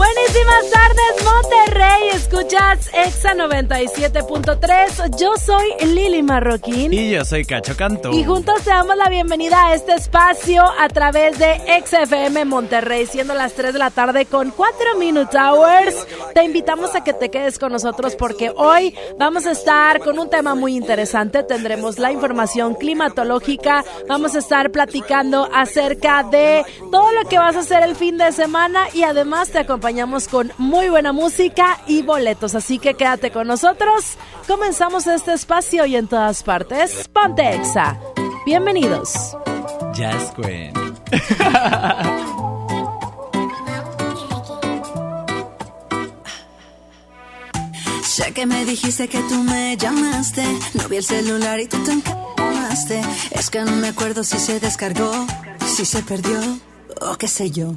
Buenísimas tardes, Monterrey. Escuchas Exa 97.3. Yo soy Lili Marroquín. Y yo soy Cacho Canto. Y juntos te damos la bienvenida a este espacio a través de XFM Monterrey, siendo las 3 de la tarde con 4 Minute Hours. Te invitamos a que te quedes con nosotros porque hoy vamos a estar con un tema muy interesante. Tendremos la información climatológica. Vamos a estar platicando acerca de todo lo que vas a hacer el fin de semana y además te acompañamos con muy buena música y boletos. Así que quédate con nosotros. Comenzamos este espacio y en todas partes. Ponte Exa. Bienvenidos. Jazz Queen. Sé que me dijiste que tú me llamaste. No vi el celular y tú te encamaste. Es que no me acuerdo si se descargó, si se perdió o qué sé yo.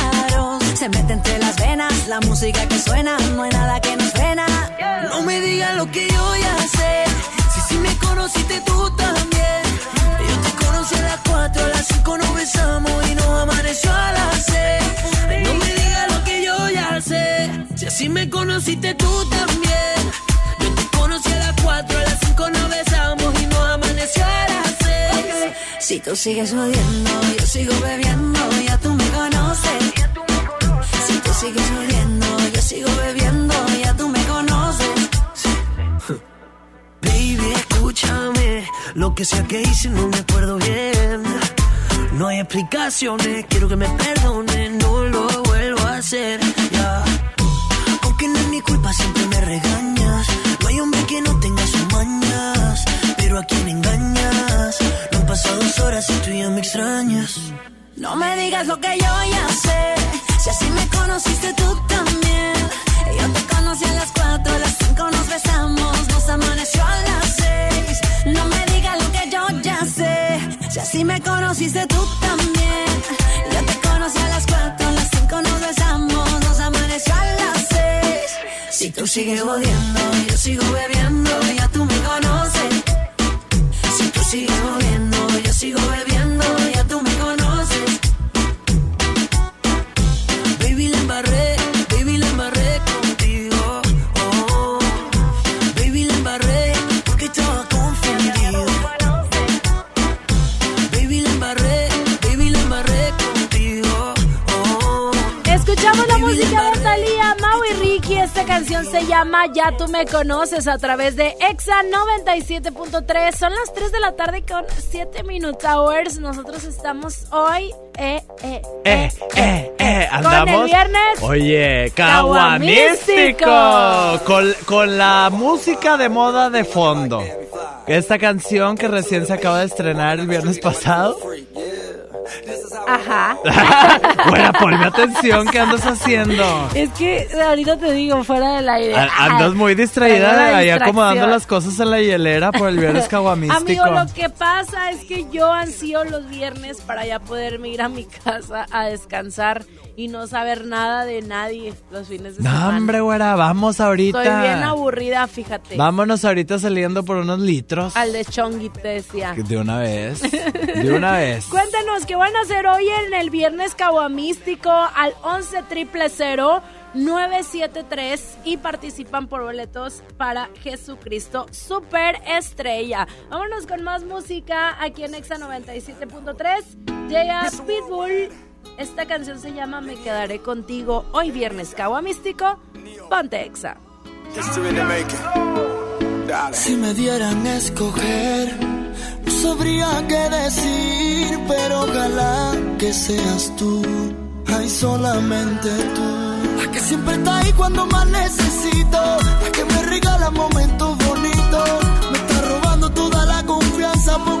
Se mete entre las venas la música que suena, no hay nada que nos frena. No me digas lo que yo ya sé. Si sí me conociste tú también. Yo te conocí a las 4, a las 5 nos besamos y nos amaneció a las 6. No me digas lo que yo ya sé. Si así me conociste tú también. Yo te conocí a las 4, a las 5 nos besamos y nos amaneció a las 6. Si tú sigues odiando, yo sigo bebiendo, ya tú me conoces. Si tú sigues odiando, yo sigo bebiendo, ya tú me conoces. Baby, escúchame. Lo que sea que hice no me acuerdo bien. No hay explicaciones, quiero que me perdonen, no lo vuelvo a hacer. Ya. Aunque no es mi culpa, siempre me regañas. No hay hombre que no tenga sus mañas. Pero a quien engañas. No han pasado dos horas y tú ya me extrañas. No me digas lo que yo ya sé. Si así me conociste tú también. Yo te conocí a las 4, a las 5 nos besamos. Nos amaneció a las 6. No me digas lo que yo ya sé. Si así me conociste tú también. Yo te conocí a las 4, a las 5 nos besamos. Nos amaneció a las 6. Si tú sigues odiando, yo sigo bebiendo. Ya tú me conoces a través de Exa 97.3. Son las 3 de la tarde con 7 Minute Hours. Nosotros estamos hoy, eh, eh, Eh, eh, eh, andamos. Con el viernes. Oye, Caguamístico. caguamístico. Con, con la música de moda de fondo. Esta canción que recién se acaba de estrenar el viernes pasado. Ajá. Bueno, ponme atención, ¿qué andas haciendo? Es que ahorita te digo, fuera del aire. A- Andas muy distraída ahí acomodando las cosas en la hielera por el viernes caguamístico. Amigo, lo que pasa es que yo ansío los viernes para ya poderme ir a mi casa a descansar y no saber nada de nadie los fines de No, semana. hombre, güera, vamos ahorita. Estoy bien aburrida, fíjate. Vámonos ahorita saliendo por unos litros. Al de te decía. De una vez. De una vez. Cuéntanos qué van a hacer hoy en el viernes caguamístico al 11 triple 973 y participan por boletos para Jesucristo Super Estrella. Vámonos con más música aquí en Exa 97.3. Llega Pitbull. Esta canción se llama Me quedaré contigo. Hoy viernes caguamístico. Ponte Exa. Si me dieran a escoger, no sabría qué decir, pero ojalá que seas tú, ay solamente tú. La que siempre está ahí cuando más necesito, la que me regala momentos bonitos, me está robando toda la confianza poquito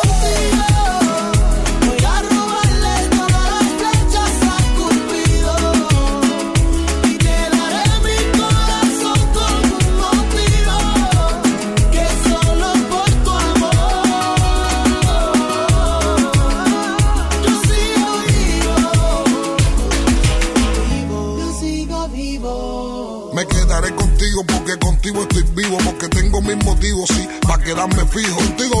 Voy a robarle todas las flechas a Cupido y te daré mi corazón con un motivo que solo por tu amor yo sigo vivo, yo sigo vivo. Me quedaré contigo porque contigo estoy vivo, porque tengo mis motivos, sí, para quedarme fijo. Contigo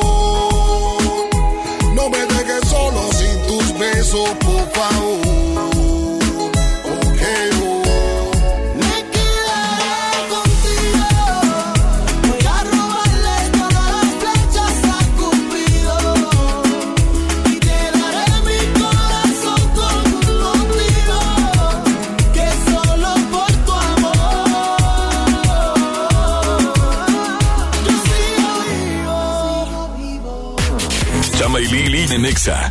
Favor. Ok, oh. Me quedaré contigo, voy a robarle todas las flechas a Cupido y te daré mi corazón con un motivo que solo por tu amor yo sigo vivo. Chama y Lili en Exa.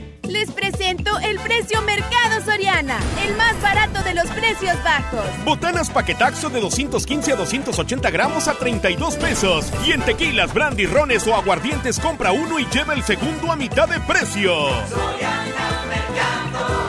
Les presento el precio Mercado Soriana, el más barato de los precios bajos. Botanas paquetaxo de 215 a 280 gramos a 32 pesos. Y en tequilas, brandy, rones o aguardientes compra uno y lleva el segundo a mitad de precio.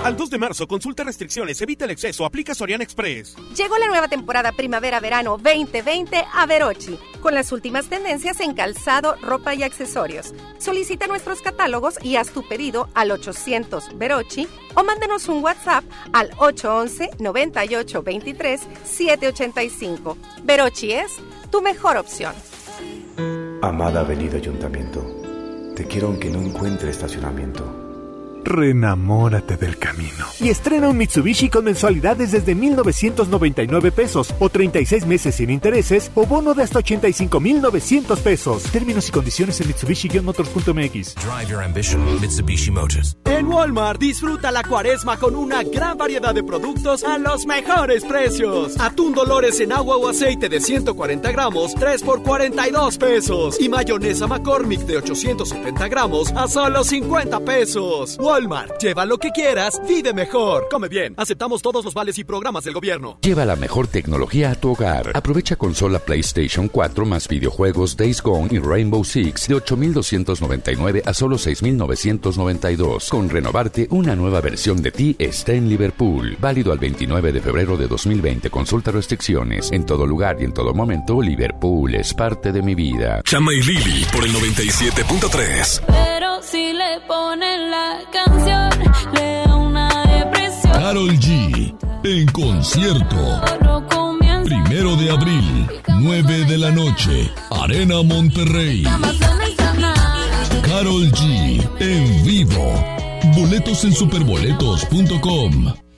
Al 2 de marzo, consulta restricciones, evita el exceso, aplica Soriana Express. Llegó la nueva temporada primavera-verano 2020 a Verochi, con las últimas tendencias en calzado, ropa y accesorios. Solicita nuestros catálogos y haz tu pedido al 800 Verochi o mándenos un WhatsApp al 811 98 23 785. Verochi es tu mejor opción. Amada Avenida Ayuntamiento, te quiero aunque no encuentre estacionamiento. Renamórate del camino. Y estrena un Mitsubishi con mensualidades desde 1,999 pesos o 36 meses sin intereses o bono de hasta 85,900 pesos. Términos y condiciones en Mitsubishi-motors.mx. Drive your ambition, Mitsubishi Motors. En Walmart disfruta la cuaresma con una gran variedad de productos a los mejores precios. Atún Dolores en agua o aceite de 140 gramos, 3 por 42 pesos. Y mayonesa McCormick de 870 gramos a solo 50 pesos. Walmart. Lleva lo que quieras, vive mejor. Come bien. Aceptamos todos los vales y programas del gobierno. Lleva la mejor tecnología a tu hogar. Aprovecha consola PlayStation 4 más videojuegos Days Gone y Rainbow Six de 8.299 a solo 6.992. Con renovarte, una nueva versión de ti está en Liverpool. Válido al 29 de febrero de 2020. Consulta restricciones. En todo lugar y en todo momento, Liverpool es parte de mi vida. Chama y Lili por el 97.3. Si le ponen la canción, le da una depresión. Carol G. En concierto. Primero de abril, 9 de la noche. Arena Monterrey. Carol G. En vivo. Boletos en superboletos.com.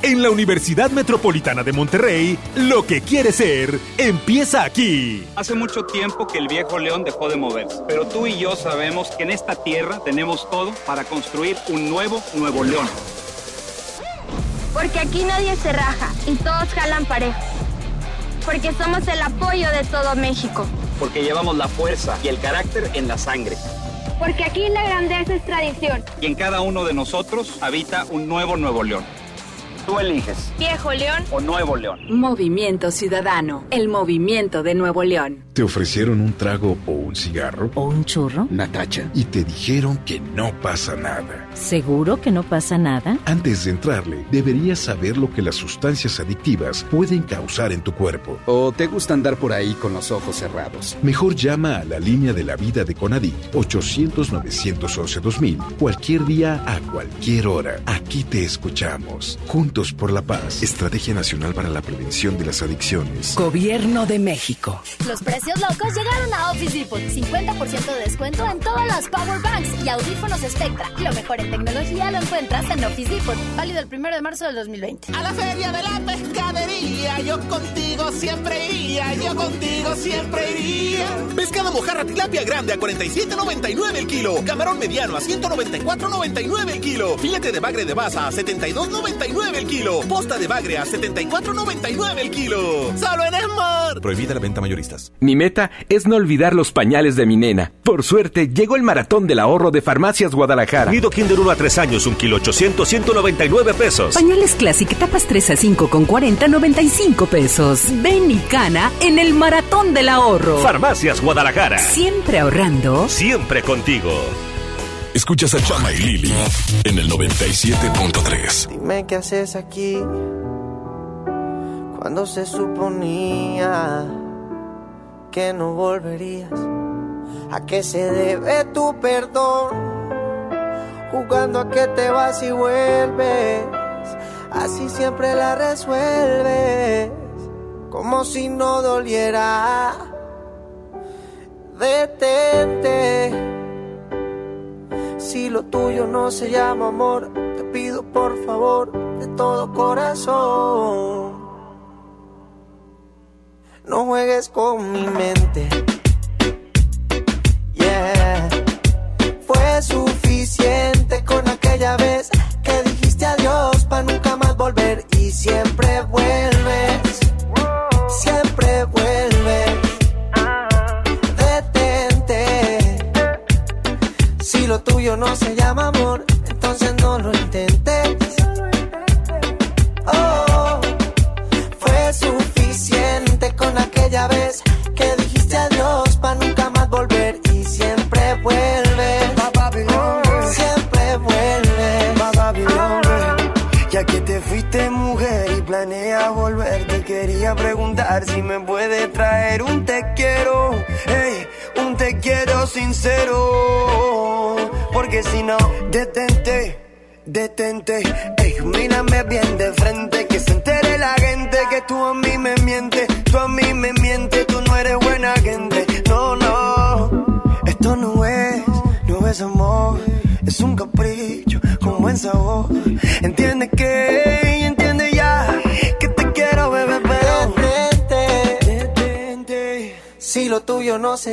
En la Universidad Metropolitana de Monterrey, lo que quiere ser, empieza aquí. Hace mucho tiempo que el viejo león dejó de moverse, pero tú y yo sabemos que en esta tierra tenemos todo para construir un nuevo Nuevo León. Porque aquí nadie se raja y todos jalan parejo. Porque somos el apoyo de todo México. Porque llevamos la fuerza y el carácter en la sangre. Porque aquí la grandeza es tradición. Y en cada uno de nosotros habita un nuevo Nuevo León. Tú eliges. Viejo León. O Nuevo León. Movimiento Ciudadano. El movimiento de Nuevo León. ¿Te ofrecieron un trago o un cigarro? ¿O un churro? Natacha. Y te dijeron que no pasa nada. ¿Seguro que no pasa nada? Antes de entrarle, deberías saber lo que las sustancias adictivas pueden causar en tu cuerpo. ¿O te gusta andar por ahí con los ojos cerrados? Mejor llama a la línea de la vida de Conadic 800-911-2000 cualquier día a cualquier hora. Aquí te escuchamos. Juntos por la paz. Estrategia Nacional para la Prevención de las Adicciones. Gobierno de México. Los precios locos llegaron a Office Depot. 50% de descuento en todas las Power Banks y audífonos Spectra. Lo mejor en tecnología lo encuentras en Office Depot. Válido el 1 de marzo del 2020. A la feria de la pescadería, yo contigo siempre iría, yo contigo siempre iría. Pescado mojarra tilapia grande a 47.99 el kilo. Camarón mediano a 194.99 el kilo. Filete de bagre de baza a 72.99 el kilo. Posta de bagre a 74.99 el kilo. Solo en Esmar. Prohibida la venta mayoristas. Mi meta es no olvidar los pañales de mi nena. Por suerte, llegó el maratón del ahorro de Farmacias Guadalajara. Nido Kinder 1 a 3 años, un kilo 800, 199 pesos. Pañales Classic, tapas 3 a 5 con 40, 95 pesos. Ven y cana en el maratón del ahorro. Farmacias Guadalajara. Siempre ahorrando. Siempre contigo. Escuchas a Chama y Lili en el 97.3. Dime qué haces aquí cuando se suponía que no volverías. ¿A qué se debe tu perdón? Jugando a que te vas y vuelves. Así siempre la resuelves. Como si no doliera. Detente. Si lo tuyo no se llama amor, te pido por favor de todo corazón. No juegues con mi mente.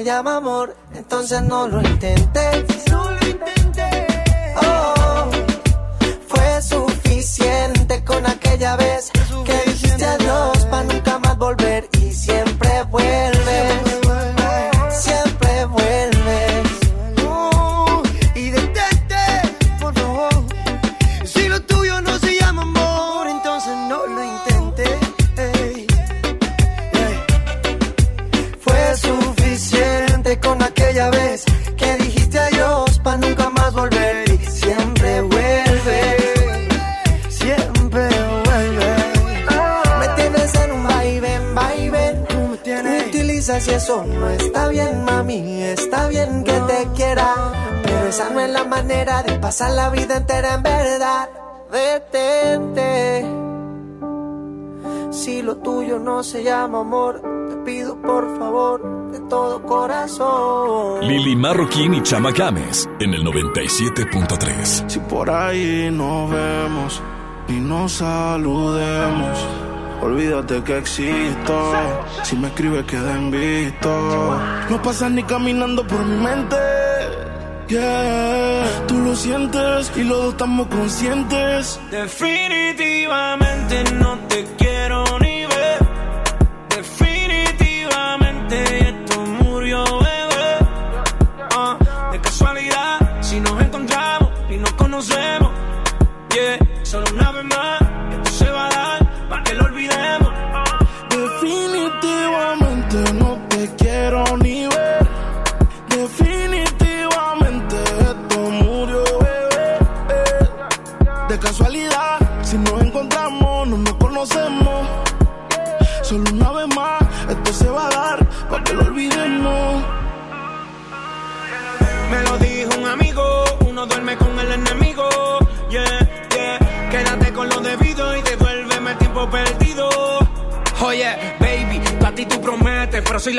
Llama amor, entonces no lo intentes. Amor, te pido por favor de todo corazón. Lili Marroquín y Chama Games en el 97.3. Si por ahí nos vemos y nos saludemos, olvídate que existo. Si me escribes, queda en visto. No pasas ni caminando por mi mente. Yeah, tú lo sientes y los dos estamos conscientes. Definitivamente no te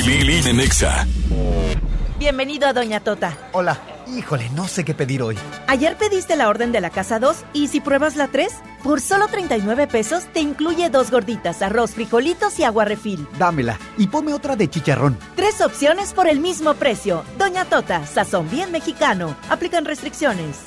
Lili en Nexa. Bienvenido a Doña Tota. Hola. Híjole, no sé qué pedir hoy. Ayer pediste la orden de la casa 2 y si pruebas la 3, Por solo 39 pesos te incluye dos gorditas, arroz, frijolitos y agua refil. Dámela y ponme otra de chicharrón. Tres opciones por el mismo precio. Doña Tota, sazón bien mexicano. Aplican restricciones.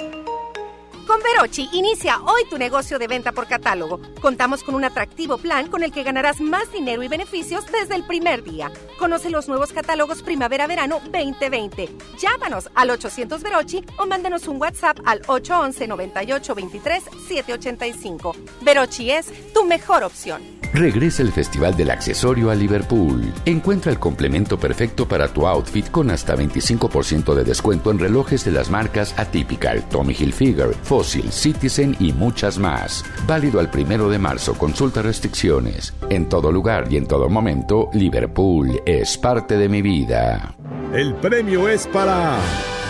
Con Verochi inicia hoy tu negocio de venta por catálogo. Contamos con un atractivo plan con el que ganarás más dinero y beneficios desde el primer día. Conoce los nuevos catálogos Primavera-Verano 2020. Llámanos al 800 Verochi o mándanos un WhatsApp al 811 98 23 785. Verochi es tu mejor opción. Regresa el Festival del Accesorio a Liverpool. Encuentra el complemento perfecto para tu outfit con hasta 25% de descuento en relojes de las marcas Atypical, Tommy Hilfiger, Fossil, Citizen y muchas más. Válido al primero de marzo. Consulta restricciones. En todo lugar y en todo momento, Liverpool es parte de mi vida. El premio es para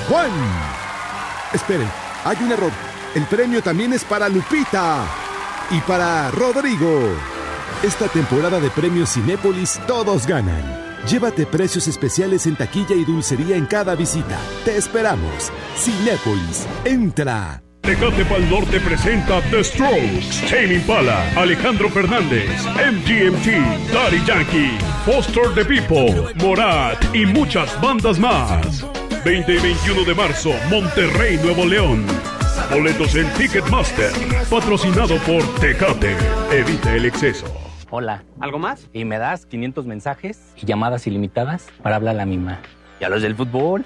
Juan. Esperen, hay un error. El premio también es para Lupita y para Rodrigo. Esta temporada de premios Cinépolis todos ganan. Llévate precios especiales en taquilla y dulcería en cada visita. Te esperamos. Cinépolis, entra. Tecate Pal Norte presenta The Strokes, Tame Impala, Alejandro Fernández, MGMT, Daddy Yankee, Foster the People, Morat y muchas bandas más. 20 y 21 de marzo, Monterrey, Nuevo León. Boletos en Ticketmaster, patrocinado por Tecate. Evita el exceso. Hola. ¿Algo más? Y me das 500 mensajes y llamadas ilimitadas para hablar a la misma. ¿Y a los del fútbol?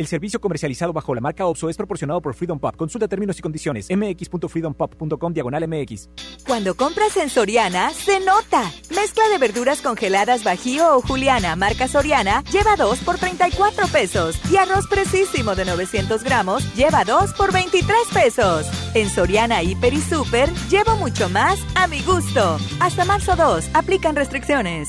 El servicio comercializado bajo la marca OPSO es proporcionado por Freedom Pop. Consulta términos y condiciones. mx.freedompop.com diagonal mx. Cuando compras en Soriana, se nota. Mezcla de verduras congeladas Bajío o Juliana, marca Soriana, lleva 2 por 34 pesos. Y arroz precisísimo de 900 gramos, lleva 2 por 23 pesos. En Soriana, Hiper y Super, llevo mucho más a mi gusto. Hasta marzo 2, aplican restricciones.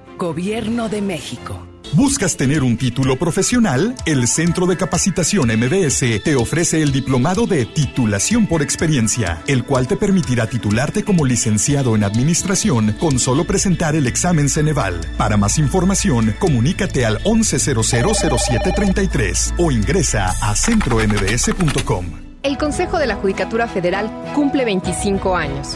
Gobierno de México. ¿Buscas tener un título profesional? El Centro de Capacitación MBS te ofrece el diplomado de titulación por experiencia, el cual te permitirá titularte como licenciado en administración con solo presentar el examen Ceneval. Para más información, comunícate al 11000733 o ingresa a centrombs.com. El Consejo de la Judicatura Federal cumple 25 años.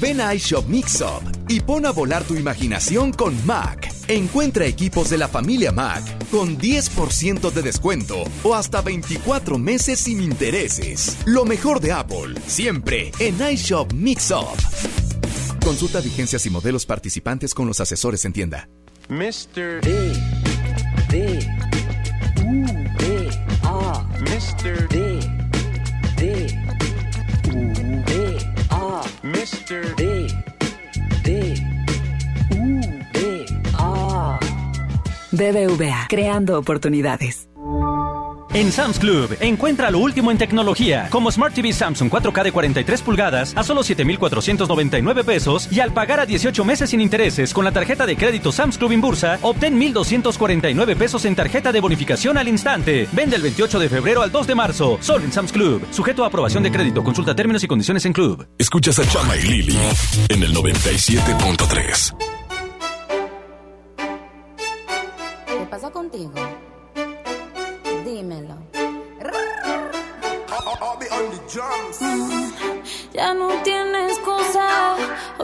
Ven a iShop Mix Up y pon a volar tu imaginación con Mac. Encuentra equipos de la familia Mac con 10% de descuento o hasta 24 meses sin intereses. Lo mejor de Apple, siempre en iShop Mix Up. Consulta vigencias y modelos participantes con los asesores en tienda. Mr. D. D. U. D. A. Mr. D. D. Mr. D. D. U. D. A. BBVA, creando oportunidades. En Sam's Club, encuentra lo último en tecnología, como Smart TV Samsung 4K de 43 pulgadas a solo 7,499 pesos y al pagar a 18 meses sin intereses con la tarjeta de crédito Sam's Club Inbursa, obtén 1,249 pesos en tarjeta de bonificación al instante. Vende el 28 de febrero al 2 de marzo, solo en Sam's Club. Sujeto a aprobación de crédito, consulta términos y condiciones en Club. Escuchas a Chama y Lili en el 97.3. ¿Qué pasa contigo?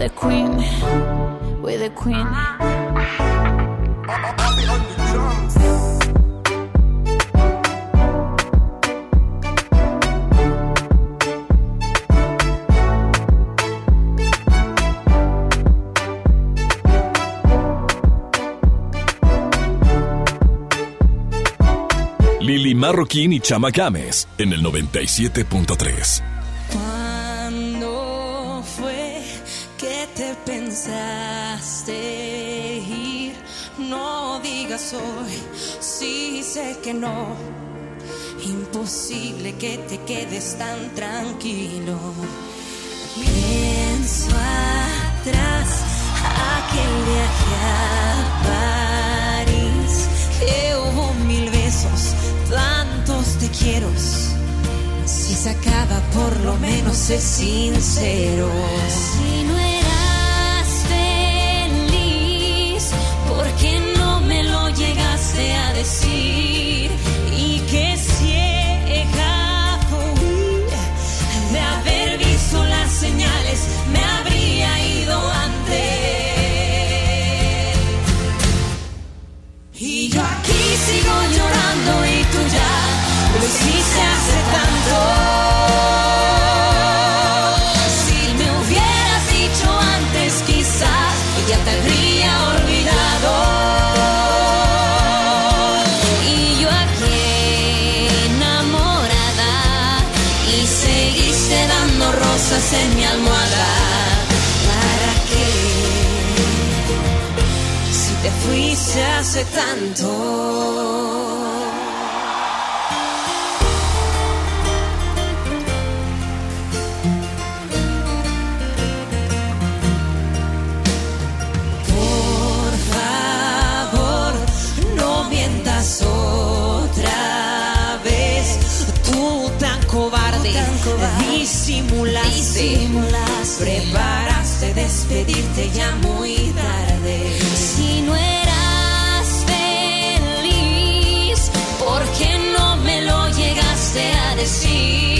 the Queen, we the Queen. Lili Marroquín y Chama Games en el 97.3. digas hoy, sí sé que no. Imposible que te quedes tan tranquilo. Pienso atrás, aquel viaje a París, que hubo mil besos, tantos te quiero. Si se acaba, por lo menos es sincero. see. Tú tan cobarde, disimulaste, preparaste despedirte ya muy decir y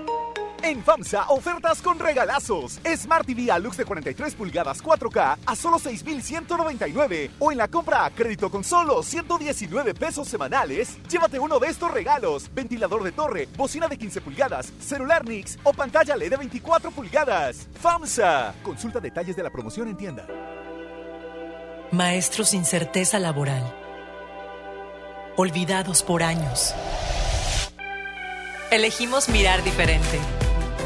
En FAMSA, ofertas con regalazos. Smart TV Alux de 43 pulgadas 4K a solo 6,199. O en la compra a crédito con solo 119 pesos semanales, llévate uno de estos regalos. Ventilador de torre, bocina de 15 pulgadas, celular Nix o pantalla LED de 24 pulgadas. FAMSA. Consulta detalles de la promoción en tienda. Maestros sin certeza laboral. Olvidados por años. Elegimos mirar diferente.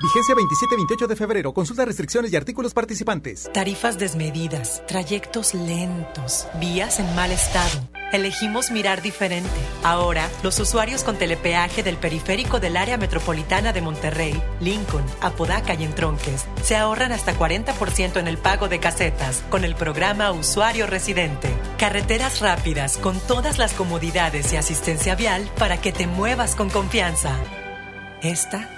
Vigencia 27-28 de febrero. Consulta restricciones y artículos participantes. Tarifas desmedidas, trayectos lentos, vías en mal estado. Elegimos mirar diferente. Ahora, los usuarios con telepeaje del periférico del área metropolitana de Monterrey, Lincoln, Apodaca y Entronques se ahorran hasta 40% en el pago de casetas con el programa Usuario Residente. Carreteras rápidas con todas las comodidades y asistencia vial para que te muevas con confianza. Esta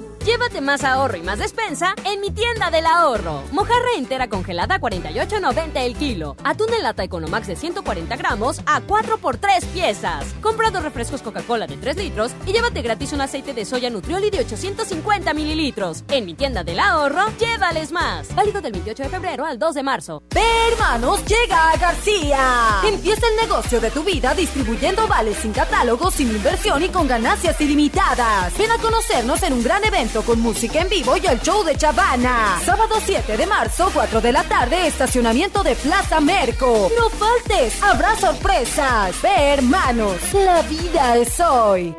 Llévate más ahorro y más despensa en mi tienda del ahorro. Mojarra entera congelada a 48.90 el kilo. Atún en lata Economax de 140 gramos a 4 por 3 piezas. Compra dos refrescos Coca-Cola de 3 litros y llévate gratis un aceite de soya Nutrioli de 850 mililitros. En mi tienda del ahorro, llévales más. Válido del 28 de febrero al 2 de marzo. ¡Ve, hermanos! ¡Llega a García! Empieza el negocio de tu vida distribuyendo vales sin catálogo, sin inversión y con ganancias ilimitadas. Ven a conocernos en un gran evento con música en vivo y el show de Chavana. Sábado 7 de marzo, 4 de la tarde, estacionamiento de Plaza Merco. No faltes, habrá sorpresas. Ve, hermanos, la vida es hoy.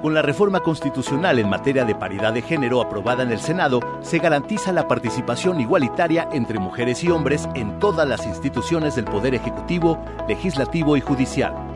Con la reforma constitucional en materia de paridad de género aprobada en el Senado, se garantiza la participación igualitaria entre mujeres y hombres en todas las instituciones del Poder Ejecutivo, Legislativo y Judicial.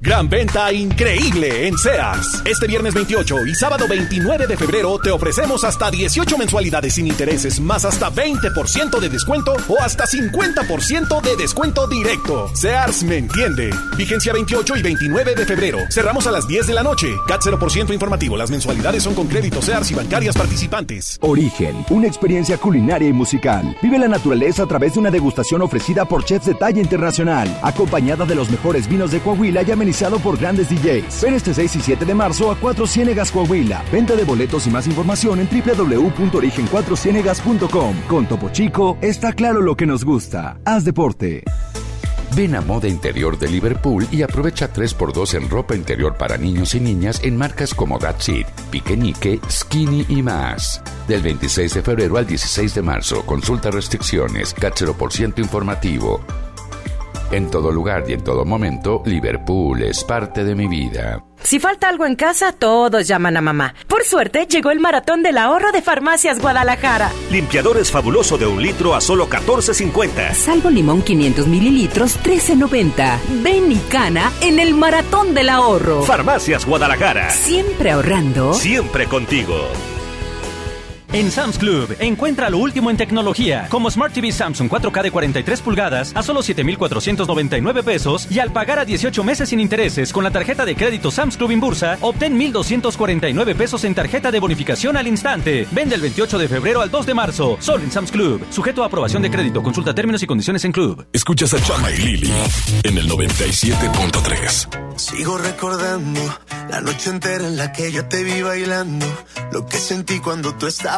Gran venta increíble en Sears. Este viernes 28 y sábado 29 de febrero te ofrecemos hasta 18 mensualidades sin intereses, más hasta 20% de descuento o hasta 50% de descuento directo. Sears me entiende. Vigencia 28 y 29 de febrero. Cerramos a las 10 de la noche. CAT 0% informativo. Las mensualidades son con crédito Sears y bancarias participantes. Origen, una experiencia culinaria y musical. Vive la naturaleza a través de una degustación ofrecida por chefs de talla internacional, acompañada de los mejores vinos de Coahuila y amenizado por grandes DJs. Ven este 6 y 7 de marzo a 4 Ciénegas Coahuila. Venta de boletos y más información en www.origen4cienegas.com. Con Topo Chico está claro lo que nos gusta. Haz deporte. Ven a Moda Interior de Liverpool y aprovecha 3x2 en ropa interior para niños y niñas en marcas como That's It, Piquenique, Skinny y más. Del 26 de febrero al 16 de marzo, consulta restricciones, por ciento informativo. En todo lugar y en todo momento, Liverpool es parte de mi vida. Si falta algo en casa, todos llaman a mamá. Por suerte, llegó el maratón del ahorro de Farmacias Guadalajara. Limpiadores fabuloso de un litro a solo 14.50. Salvo limón 500 mililitros, 13.90. Ven y cana en el maratón del ahorro. Farmacias Guadalajara. Siempre ahorrando. Siempre contigo. En Sam's Club, encuentra lo último en tecnología, como Smart TV Samsung 4K de 43 pulgadas a solo 7,499 pesos y al pagar a 18 meses sin intereses con la tarjeta de crédito Sam's Club Inbursa, obtén 1,249 pesos en tarjeta de bonificación al instante. Vende el 28 de febrero al 2 de marzo, solo en Sam's Club. Sujeto a aprobación de crédito, consulta términos y condiciones en Club. Escuchas a Chama y Lili en el 97.3. Sigo recordando la noche entera en la que yo te vi bailando, lo que sentí cuando tú estabas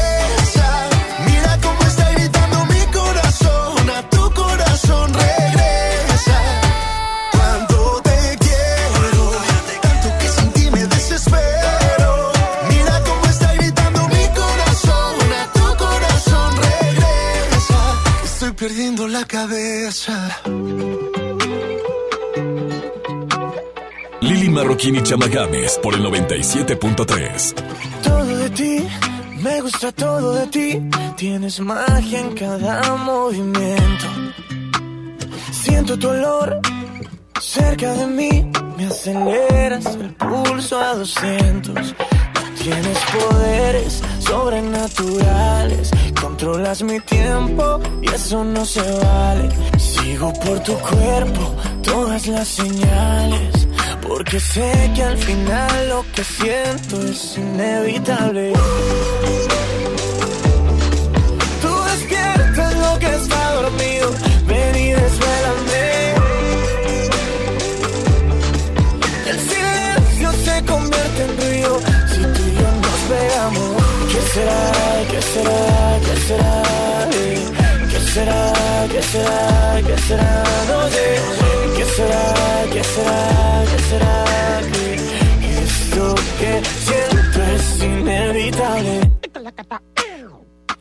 La cabeza. Lili Marroquín y Chama Games por el 97.3. Todo de ti, me gusta todo de ti. Tienes magia en cada movimiento. Siento tu olor cerca de mí. Me aceleras el pulso a 200. Tienes poderes sobrenaturales. Controlas mi tiempo y eso no se vale. Sigo por tu cuerpo todas las señales. Porque sé que al final lo que siento es inevitable. Será? ¿Qué será? ¿Qué será? No sé. ¿Qué será? ¿Qué será? ¿Qué será? Que esto que siento es inevitable.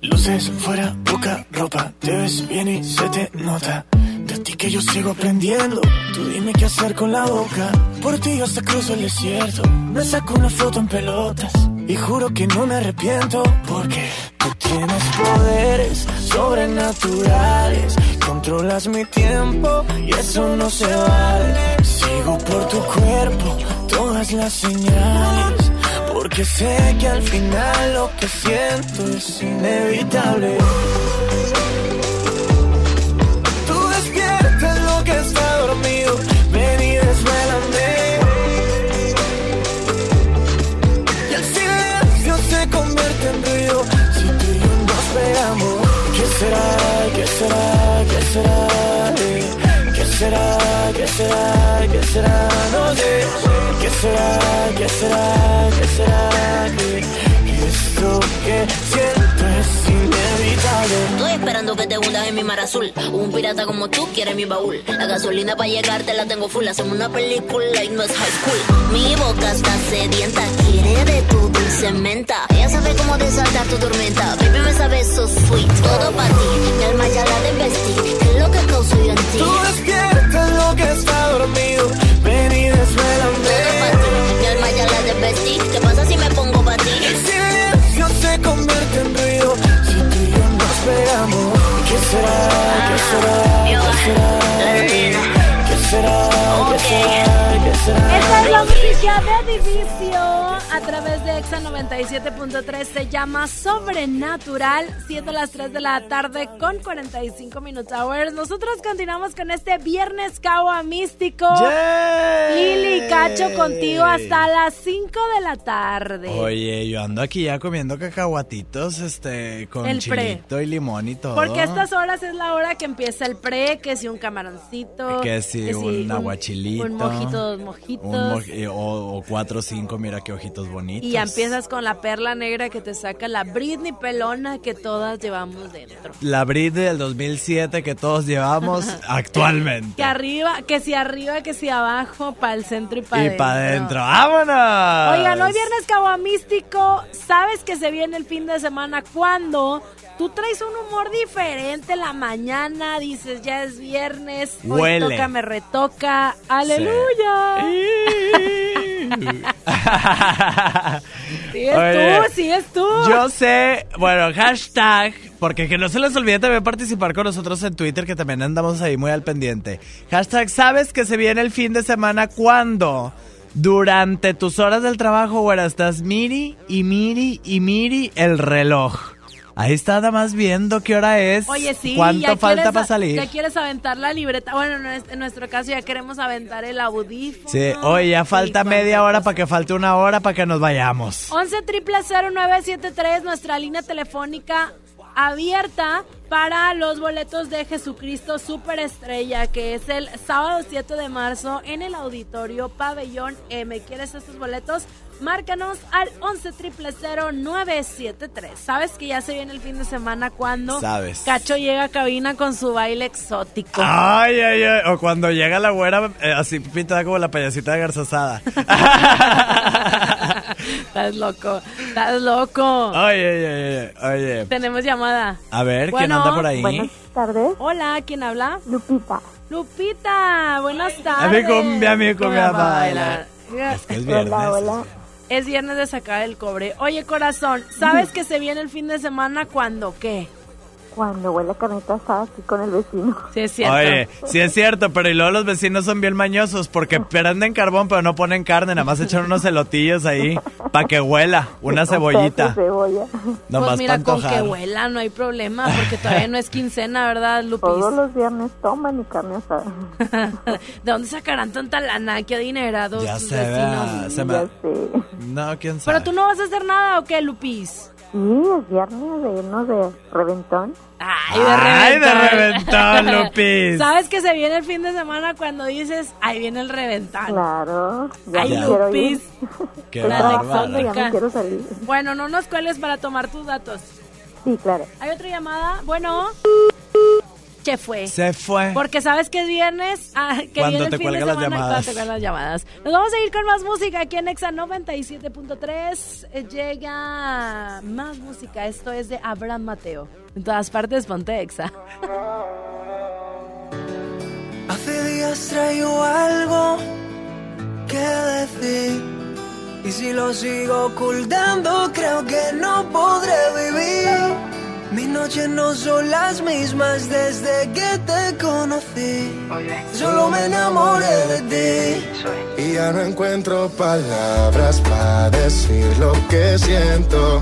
Luces fuera, poca ropa, te ves bien y se te nota. De ti que yo sigo aprendiendo, tú dime qué hacer con la boca. Por ti yo hasta cruzo el desierto, me saco una foto en pelotas. Y juro que no me arrepiento, porque tú tienes poderes sobrenaturales. Controlas mi tiempo y eso no se vale. Sigo por tu cuerpo todas las señales. Porque sé que al final lo que siento es inevitable. Será? ¿Qué será? ¿Qué será? Eh, ¿Qué será? ¿Qué será? ¿Qué será? No sé. ¿Qué será? ¿Qué será? ¿Qué será? Que que siento es inevitable. Estoy esperando que te hundas en mi mar azul. Un pirata como tú quiere mi baúl. La gasolina para llegarte la tengo full. Hacemos una película y no es high school. Mi boca está sedienta, quiere de tu dulce menta. Ella sabe cómo desatar tu tormenta. Baby, me sabe so sweet. Todo para ti, mi alma ya la desvestí. ¿Qué es lo que causó yo en ti? Tú despiertas lo que está dormido. Ven y desvélame. Todo para ti, mi alma ya la desvestí. ¿Qué pasa será? ¿Qué será? ¿Qué será? ¿Qué será? ¿Qué será? Esta es la música de Divicio a través de Exa 97.3. Se llama Sobrenatural, siendo las 3 de la tarde con 45 minutos hours. Nosotros continuamos con este viernes Caua Místico. Lili y Cacho contigo hasta las 5 de la tarde. Oye, yo ando aquí ya comiendo cacahuatitos, este, con El pre. chilito y limón y todo. Porque a estas horas es la hora que empieza el pre, que si un camaroncito, Que si un aguachilito. un mojito, mojitos. Un moj- eh, o, o cuatro o cinco, mira qué ojitos bonitos. Y empiezas con la perla negra que te saca la Britney pelona que todas llevamos dentro. La Brit del 2007 que todos llevamos actualmente. Que arriba, que si arriba, que si abajo, para el centro y para y adentro. para adentro. ¡Vámonos! Oigan, hoy viernes caguamístico, sabes que se viene el fin de semana cuando tú traes un humor diferente en la mañana, dices ya es viernes, hoy Huele. toca, me retoca, aleluya. Sí es Oye, tú, sí es tú. Yo sé, bueno, hashtag, porque que no se les olvide también participar con nosotros en Twitter, que también andamos ahí muy al pendiente. Hashtag, ¿sabes que se viene el fin de semana cuando? Durante tus horas del trabajo, güera, estás miri y miri y miri el reloj. Ahí está nada más viendo qué hora es, Oye, sí, cuánto falta para salir. Ya quieres aventar la libreta. Bueno, en nues- en nuestro caso ya queremos aventar el audífono. Sí, oye, ya falta media hora para que falte una hora para que nos vayamos. 11 triple 0973, nuestra línea telefónica abierta para los boletos de Jesucristo Superestrella, que es el sábado 7 de marzo en el auditorio Pabellón M. ¿Quieres estos boletos? Márcanos al 11 triple 0973. ¿Sabes que ya se viene el fin de semana cuando Sabes. Cacho llega a cabina con su baile exótico? Ay, ay, ay. O cuando llega la güera, eh, así pintada como la payasita de garzasada. Estás loco, estás loco. Ay, ay, Oye. Tenemos llamada. A ver, ¿quién Bueno, anda por ahí? buenas tardes. Hola, ¿quién habla? Lupita. Lupita, buenas A tardes. cumbia, a mi cumbia, Hola, baila. baila. Es que es viernes. Es viernes de sacar el cobre. Oye, corazón, ¿sabes que se viene el fin de semana cuando qué? Cuando huele a carnita asada aquí con el vecino. Sí, es cierto. Oye, sí es cierto, pero y luego los vecinos son bien mañosos porque prenden carbón pero no ponen carne, nada más echan unos celotillos ahí para que huela, una cebollita. cebolla. Nomás pues mira, con que huela no hay problema, porque todavía no es quincena, ¿verdad, Lupis? Todos los viernes toman mi carne asada. ¿De dónde sacarán tanta lana? ¿Qué adinerados Ya tus se vecinos? ve, se me... No, quién sabe. Pero tú no vas a hacer nada, ¿o qué, Lupis? Sí, es viernes de irnos de reventón. Ay, de Ay, de reventón. reventón, Lupis. ¿Sabes que se viene el fin de semana cuando dices, ahí viene el reventón? Claro. Ya Ay, quiero Lupis. Qué ya me quiero salir. Bueno, no nos cuelgues para tomar tus datos. Sí, claro. ¿Hay otra llamada? Bueno. Se fue. Se fue. Porque sabes que es viernes, ah, que Cuando viene el te fin de cuelgan las semana cuando llamadas. te cuelgan las llamadas. Nos vamos a ir con más música aquí en Exa 97.3. Eh, Llega más música. Esto es de Abraham Mateo. En todas partes, ponte Exa. Hace días traigo algo que decir. Y si lo sigo ocultando, creo que no podré vivir. Mis noches no son las mismas desde que te conocí. Solo me enamoré de ti. Y ya no encuentro palabras para decir lo que siento.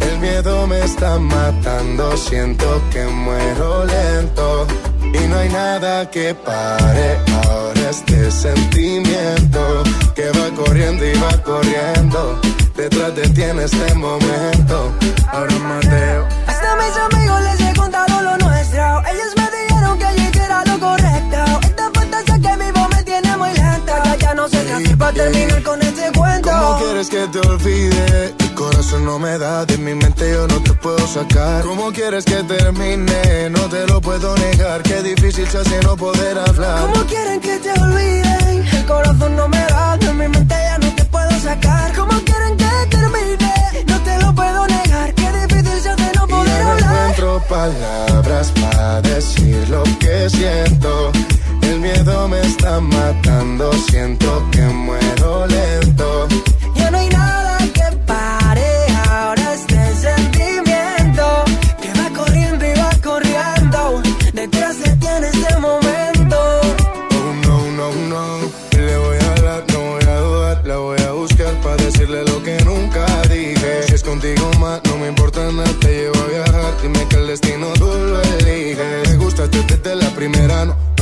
El miedo me está matando, siento que muero lento. Y no hay nada que pare ahora este sentimiento que va corriendo y va corriendo. Detrás de ti en este momento. Ahora Mateo. Hasta mis amigos les he contado lo nuestro. Ellos me dijeron que allí que era lo correcto. Esta fantasía que vivo me tiene muy lenta. Ya, ya no sé qué hacer para terminar con este cuento. ¿Cómo quieres que te olvide? Mi corazón no me da, de mi mente yo no te puedo sacar. ¿Cómo quieres que termine? No te lo puedo negar, qué difícil se hace no poder hablar. ¿Cómo quieren que te olviden? El corazón no me da, de mi mente ya no sacar. ¿Cómo quieren que termine? No te lo puedo negar, qué difícil se hace no poder Ya no hablar. encuentro palabras para decir lo que siento. El miedo me está matando, siento que muero lento.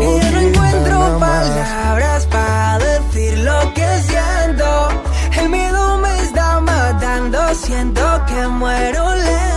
Y no encuentro palabras para decir lo que siento. El miedo me está matando, siento que muero lento.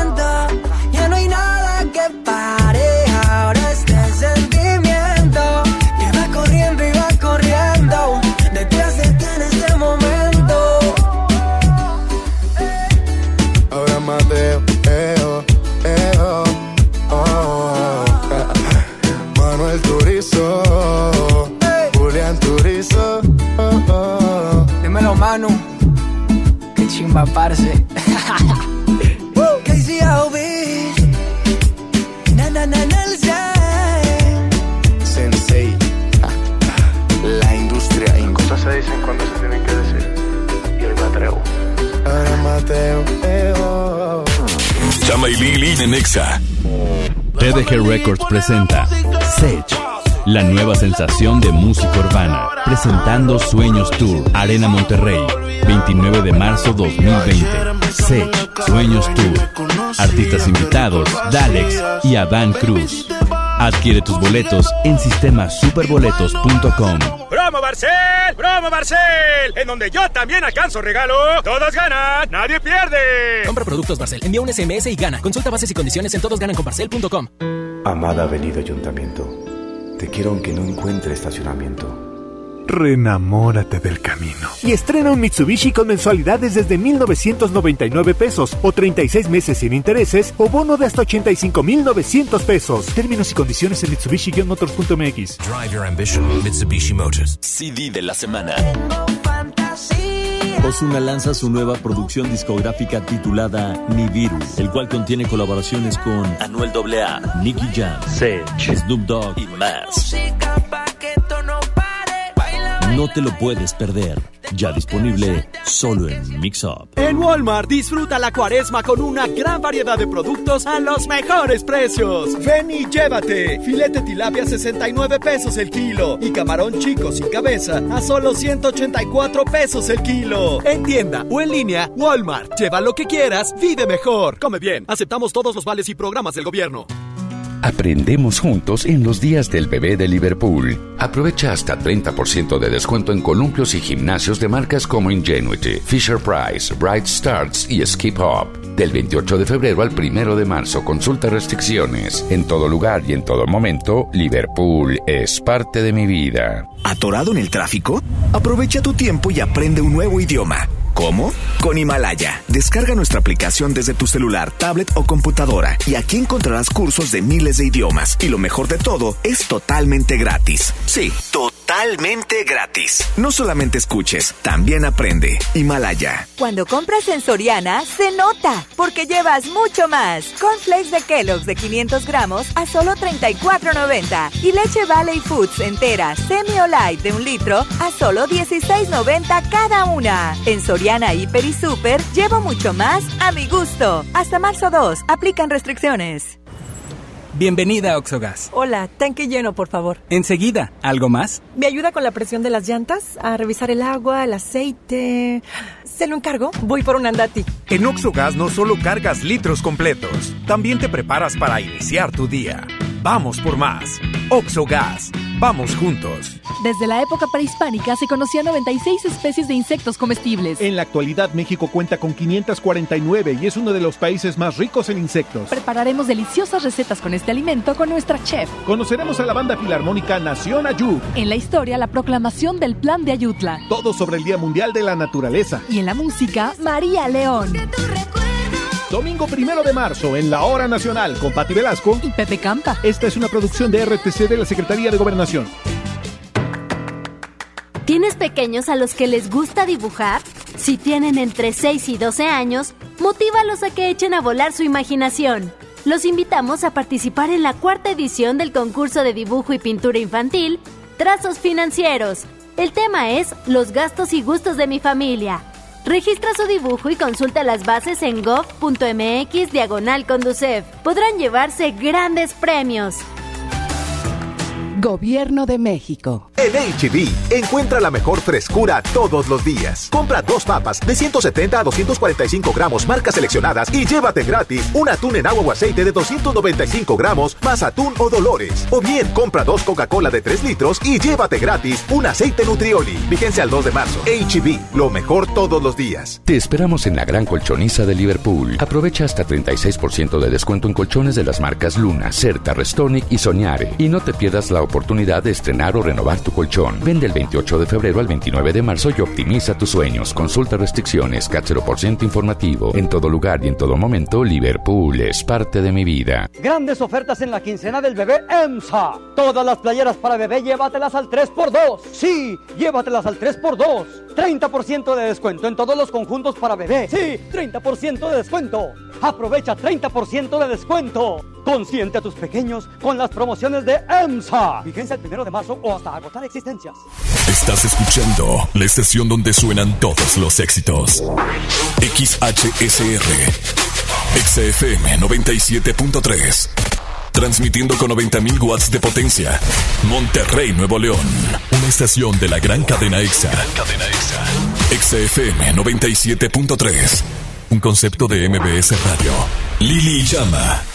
Sensei, la industria. Cosas se dicen cuando se tienen que decir. Y el Mateo. Ahora Mateo. Chama y Lili en Exa. TDG Records presenta Sech, la nueva sensación de música urbana, presentando Sueños Tour, Arena Monterrey, 29 de marzo 2020. Sech, Sueños Tour, artistas invitados, Dalex y Adán Cruz. Adquiere tus boletos en sistemasuperboletos.com. ¡Promo Barcel! ¡Promo Barcel! En donde yo también alcanzo regalo. Todos ganan, nadie pierde. Compra productos Barcel, envía un SMS y gana. Consulta bases y condiciones en todosgananconbarcel.com. Amada Avenida Ayuntamiento, te quiero aunque no encuentre estacionamiento. renamórate del camino. Y estrena un Mitsubishi con mensualidades desde 1,999 pesos o 36 meses sin intereses o bono de hasta 85,900 pesos. Términos y condiciones en Mitsubishi-motors.mx. Drive your ambition, Mitsubishi Motors. CD de la semana. Ozuna lanza su nueva producción discográfica titulada Nibiru, el cual contiene colaboraciones con Anuel AA, Nicky Jam, Sage, Snoop Dogg y más. No te lo puedes perder. Ya disponible solo en Mix Up. En Walmart disfruta la cuaresma con una gran variedad de productos a los mejores precios. Ven y llévate. Filete tilapia 69 pesos el kilo y camarón chico sin cabeza a solo 184 pesos el kilo. En tienda o en línea, Walmart. Lleva lo que quieras, vive mejor. Come bien. Aceptamos todos los vales y programas del gobierno. Aprendemos juntos en los días del bebé de Liverpool. Aprovecha hasta 30% de descuento en columpios y gimnasios de marcas como Ingenuity, Fisher Price, Bright Starts y Skip Hop. Del 28 de febrero al 1 de marzo, consulta restricciones. En todo lugar y en todo momento, Liverpool es parte de mi vida. ¿Atorado en el tráfico? Aprovecha tu tiempo y aprende un nuevo idioma. ¿Cómo? Con Himalaya. Descarga nuestra aplicación desde tu celular, tablet o computadora y aquí encontrarás cursos de miles de idiomas. Y lo mejor de todo, es totalmente gratis. Sí, totalmente gratis. No solamente escuches, también aprende. Himalaya. Cuando compras en Soriana, se nota, porque llevas mucho más. Cornflakes de Kellogg's de 500 gramos a solo 34.90 y leche Valley Foods entera, semi o light de un litro a solo 16.90 cada una. En Soriana Hiper y Super, llevo mucho más a mi gusto. Hasta marzo 2, aplican restricciones. Bienvenida a Oxogas. Hola, tanque lleno, por favor. Enseguida, ¿algo más? ¿Me ayuda con la presión de las llantas? A revisar el agua, el aceite. ¿Se lo encargo? Voy por un andati. En Oxogas no solo cargas litros completos, también te preparas para iniciar tu día. Vamos por más. Oxogas. Vamos juntos. Desde la época prehispánica se conocían 96 especies de insectos comestibles. En la actualidad México cuenta con 549 y es uno de los países más ricos en insectos. Prepararemos deliciosas recetas con este alimento con nuestra chef. Conoceremos a la banda filarmónica Nación Ayud. En la historia, la proclamación del Plan de Ayutla. Todo sobre el Día Mundial de la Naturaleza. Y en la música, María León. Domingo primero de marzo en la Hora Nacional con Pati Velasco y Pepe Campa. Esta es una producción de RTC de la Secretaría de Gobernación. ¿Tienes pequeños a los que les gusta dibujar? Si tienen entre 6 y 12 años, motívalos a que echen a volar su imaginación. Los invitamos a participar en la cuarta edición del concurso de dibujo y pintura infantil, Trazos Financieros. El tema es Los gastos y gustos de mi familia. Registra su dibujo y consulta las bases en gov.mx diagonal conducef. Podrán llevarse grandes premios. Gobierno de México. En HB, encuentra la mejor frescura todos los días. Compra dos papas de 170 a 245 gramos, marcas seleccionadas, y llévate gratis un atún en agua o aceite de 295 gramos, más atún o dolores. O bien, compra dos Coca-Cola de 3 litros y llévate gratis un aceite Nutrioli. Vigencia al 2 de marzo. HB, lo mejor todos los días. Te esperamos en la gran colchoniza de Liverpool. Aprovecha hasta 36% de descuento en colchones de las marcas Luna, Certa, Restonic y Soñare. Y no te pierdas la oportunidad de estrenar o renovar tu colchón. Vende el 28 de febrero al 29 de marzo y optimiza tus sueños. Consulta restricciones, CAT 0% informativo. En todo lugar y en todo momento, Liverpool es parte de mi vida. Grandes ofertas en la quincena del bebé EMSA. Todas las playeras para bebé, llévatelas al 3x2. Sí, llévatelas al 3x2. 30% de descuento en todos los conjuntos para bebé. Sí, 30% de descuento. Aprovecha 30% de descuento. Consiente a tus pequeños con las promociones de EMSA. Vigencia el primero de marzo o hasta agotar existencias. Estás escuchando la estación donde suenan todos los éxitos. XHSR. XFM 97.3. Transmitiendo con 90.000 watts de potencia. Monterrey, Nuevo León. Una estación de la gran cadena EXA. cadena EXA. XFM 97.3. Un concepto de MBS Radio. Lili Llama.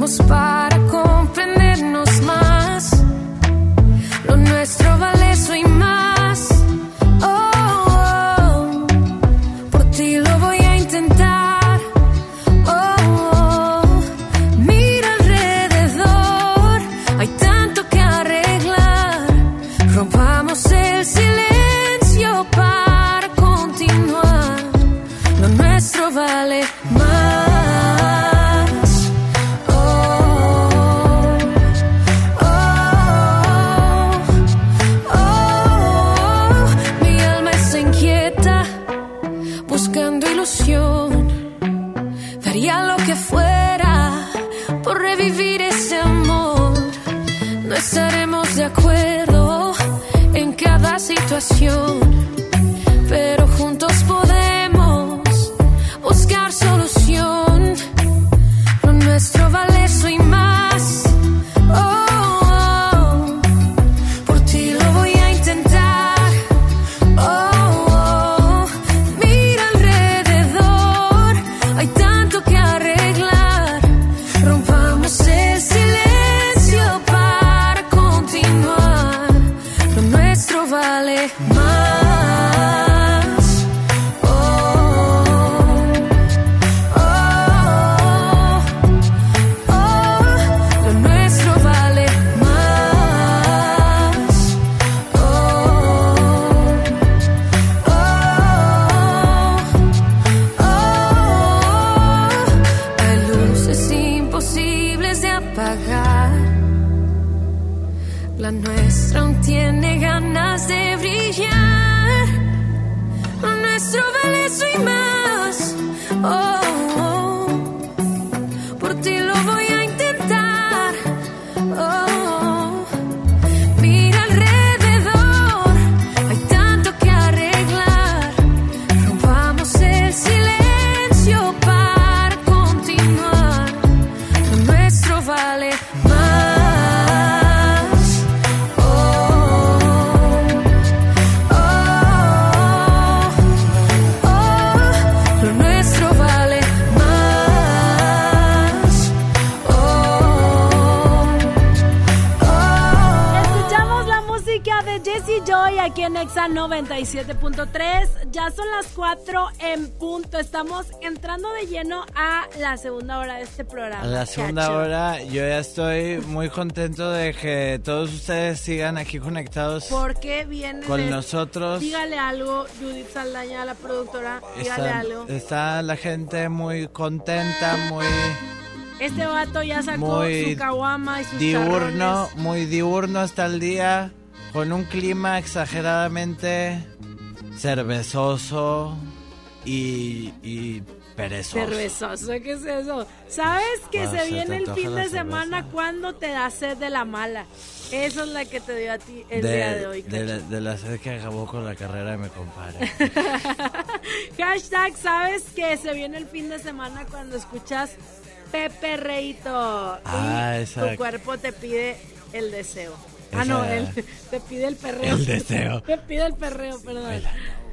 Para comprendernos más. Lo nuestro vale eso y cada 97.3. Ya son las 4 en punto. Estamos entrando de lleno a la segunda hora de este programa. A la segunda Cacho. hora yo ya estoy muy contento de que todos ustedes sigan aquí conectados Porque viene con de- nosotros. Dígale algo, Judith Saldaña, la productora. Dígale Está, algo. está la gente muy contenta, muy Este vato ya sacó muy su caguama y sus diurno, charrones. muy diurno hasta el día, con un clima exageradamente cervezoso y, y perezoso. Cervezoso, ¿qué es eso? ¿Sabes que Ah, se viene el fin de semana cuando te da sed de la mala? Eso es la que te dio a ti el día de hoy. de la, de la sed que acabó con la carrera de mi compadre. Hashtag, ¿sabes que se viene el fin de semana cuando escuchas Pepe Reito? Ah, y esa- Tu cuerpo te pide el deseo. Ah, no, Esa- el- te pide el perreo. El deseo. Te pide el perreo, perdón.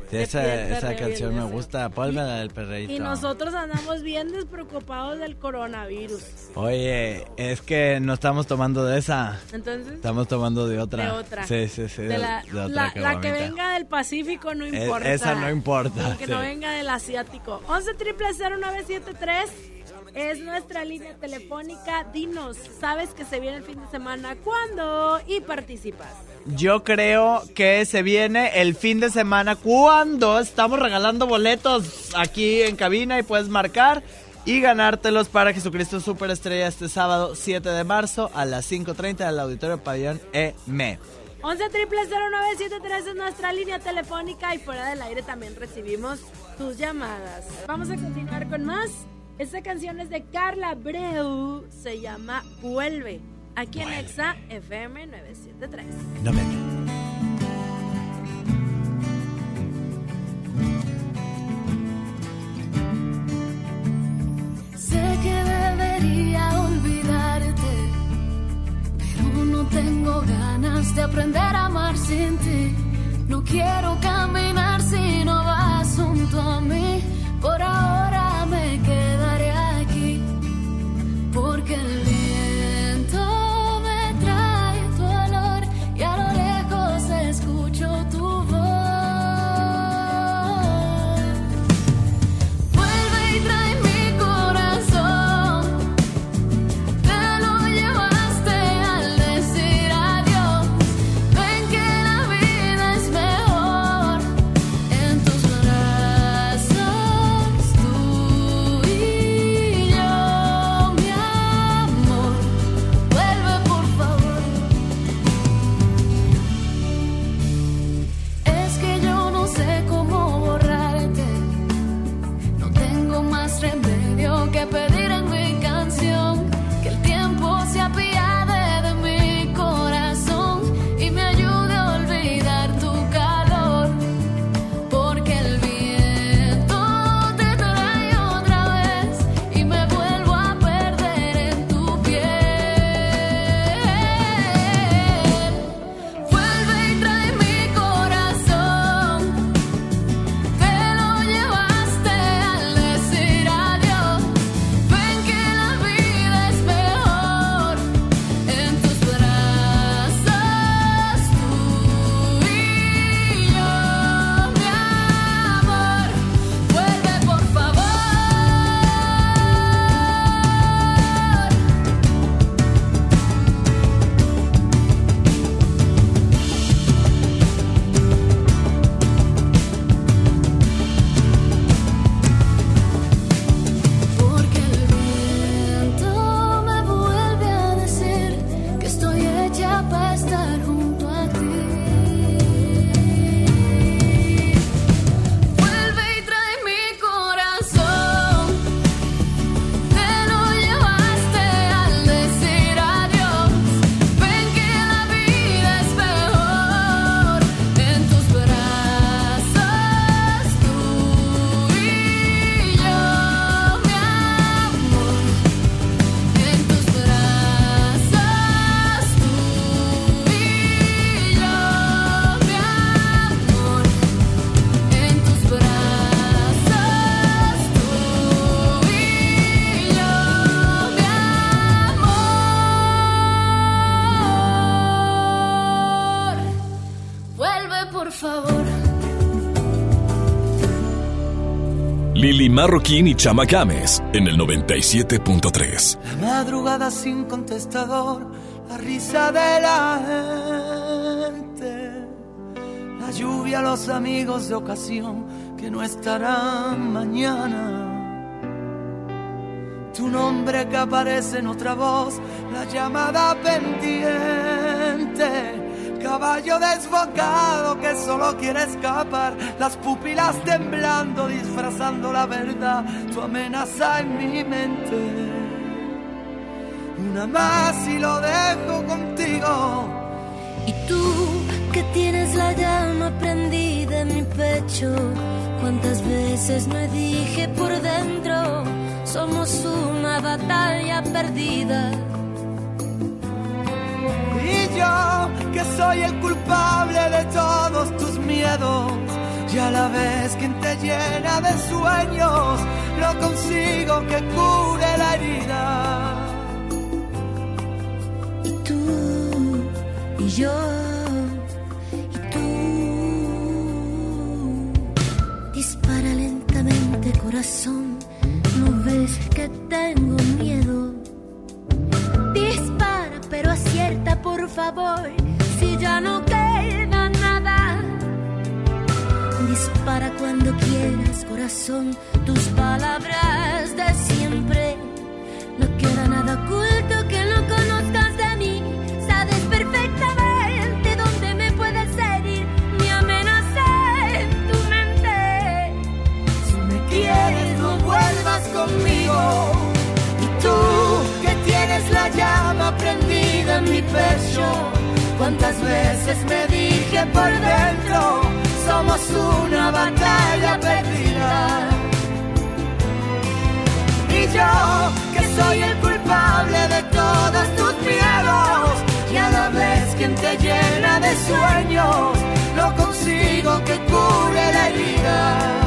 Sí, esa, esa canción me gusta, pónmela del perreíto. Y nosotros andamos bien despreocupados del coronavirus. Oye, es que no estamos tomando de esa. Entonces, Estamos tomando de otra. de otra. Sí, sí, sí. De la, de otra la- la que venga del Pacífico no E- importa. esa no importa, Que sí. no venga del Asiático. 11 triple 0973 es nuestra línea telefónica. Dinos, ¿sabes que se viene el fin de semana? ¿Cuándo? Y participas. Yo creo que se viene el fin de semana cuando estamos regalando boletos aquí en cabina y puedes marcar y ganártelos para Jesucristo Superestrella este sábado 7 de marzo a las 5.30 del Auditorio Pabellón E EM. 11 triple 0973 es nuestra línea telefónica y fuera del aire también recibimos tus llamadas. Vamos a continuar con más. Esta canción es de Carla Breu, se llama Vuelve, aquí en Exa FM 973. No me... Sé que debería olvidarte, pero no tengo ganas de aprender a amar sin ti. No quiero caminar si no vas junto a mí. Por ahora Marroquín y Chama Games en el 97.3. La madrugada sin contestador, la risa de la gente, la lluvia, los amigos de ocasión que no estarán mañana. Tu nombre que aparece en otra voz, la llamada pendiente. Caballo desbocado que solo quiere escapar, las pupilas temblando, disfrazando la verdad, tu amenaza en mi mente. Una más y lo dejo contigo. Y tú que tienes la llama prendida en mi pecho, cuántas veces me dije por dentro, somos una batalla perdida. Y yo, que soy el culpable de todos tus miedos, y a la vez quien te llena de sueños, no consigo que cure la herida. Y tú y yo y tú. Dispara lentamente corazón, no ves que tengo miedo. Dispara pero acierta por favor, si ya no queda nada. Dispara cuando quieras corazón, tus palabras de siempre. No queda nada oculto que no conozcas de mí. Sabes perfectamente dónde me puedes herir. Me amenaza en tu mente. Si me quieres, no vuelvas conmigo. Y tú, que tienes la llama prendida en mi pecho, cuántas veces me dije por dentro, somos una batalla perdida. Y yo, que soy el culpable de todos tus miedos, y a la vez quien te llena de sueños, no consigo que cure la herida.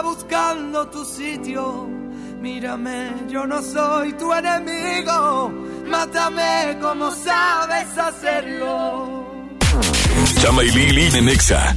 buscando tu sitio. Mírame, yo no soy tu enemigo. Mátame como sabes hacerlo. Chama y Lili en Exa.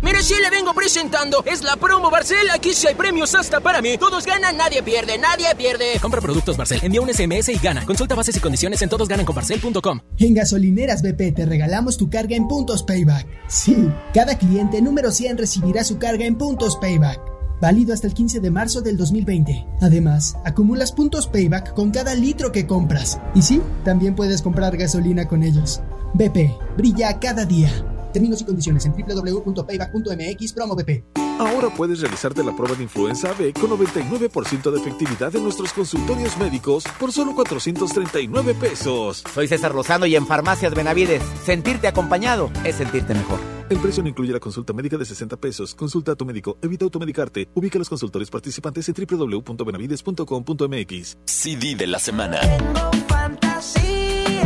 Mira, si le vengo presentando, es la promo Barcel. Aquí sí hay premios hasta para mí. Todos ganan, nadie pierde, nadie pierde. Compra productos Barcel, envía un SMS y gana. Consulta bases y condiciones en todosgananconbarcel.com. En Gasolineras BP te regalamos tu carga en puntos payback. Sí, cada cliente número 100 recibirá su carga en puntos payback. Válido hasta el 15 de marzo del 2020. Además, acumulas puntos payback con cada litro que compras. Y sí, también puedes comprar gasolina con ellos. BP, brilla cada día. Términos y condiciones en www.payback.mx promo BP. Ahora puedes realizarte la prueba de influenza B con 99% de efectividad en nuestros consultorios médicos por solo 439 pesos. Soy César Lozano y en Farmacias Benavides, sentirte acompañado es sentirte mejor. El precio no incluye la consulta médica de 60 pesos. Consulta a tu médico, evita automedicarte. Ubica los consultorios participantes en www.benavides.com.mx. CD de la semana.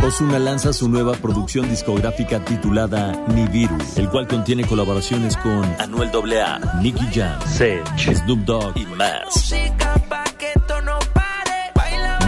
Ozuna lanza su nueva producción discográfica titulada Nibiru, el cual contiene colaboraciones con Anuel AA, Nicky Jam, Sech, Snoop Dogg y más.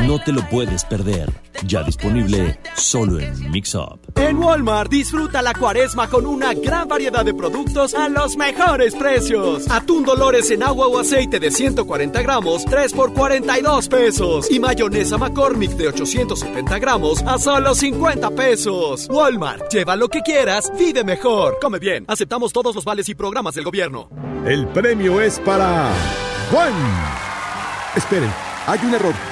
No te lo puedes perder. Ya disponible solo en Mix Up. En Walmart disfruta la cuaresma con una gran variedad de productos a los mejores precios. Atún Dolores en agua o aceite de 140 gramos, 3 por 42 pesos. Y mayonesa McCormick de 870 gramos a solo 50 pesos. Walmart, lleva lo que quieras, vive mejor. Come bien, aceptamos todos los vales y programas del gobierno. El premio es para Juan. Esperen, hay un error.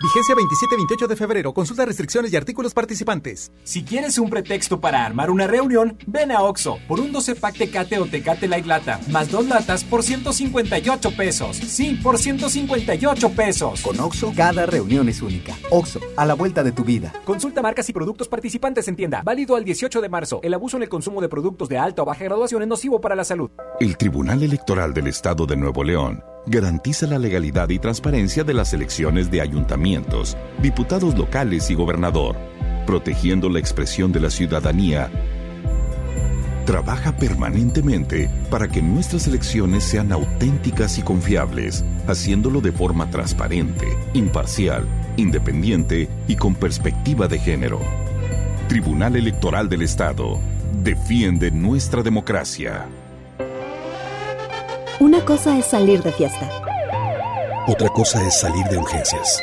Vigencia 27-28 de febrero. Consulta restricciones y artículos participantes. Si quieres un pretexto para armar una reunión, ven a Oxo por un 12 pack Tecate o Tecate Light Lata, más dos latas por 158 pesos. Sí, por 158 pesos. Con Oxo, cada reunión es única. Oxo, a la vuelta de tu vida. Consulta marcas y productos participantes en tienda. Válido al 18 de marzo. El abuso en el consumo de productos de alta o baja graduación es nocivo para la salud. El Tribunal Electoral del Estado de Nuevo León garantiza la legalidad y transparencia de las elecciones de ayuntamientos, diputados locales y gobernador, protegiendo la expresión de la ciudadanía. Trabaja permanentemente para que nuestras elecciones sean auténticas y confiables, haciéndolo de forma transparente, imparcial, independiente y con perspectiva de género. Tribunal Electoral del Estado. Defiende nuestra democracia. Una cosa es salir de fiesta. Otra cosa es salir de urgencias.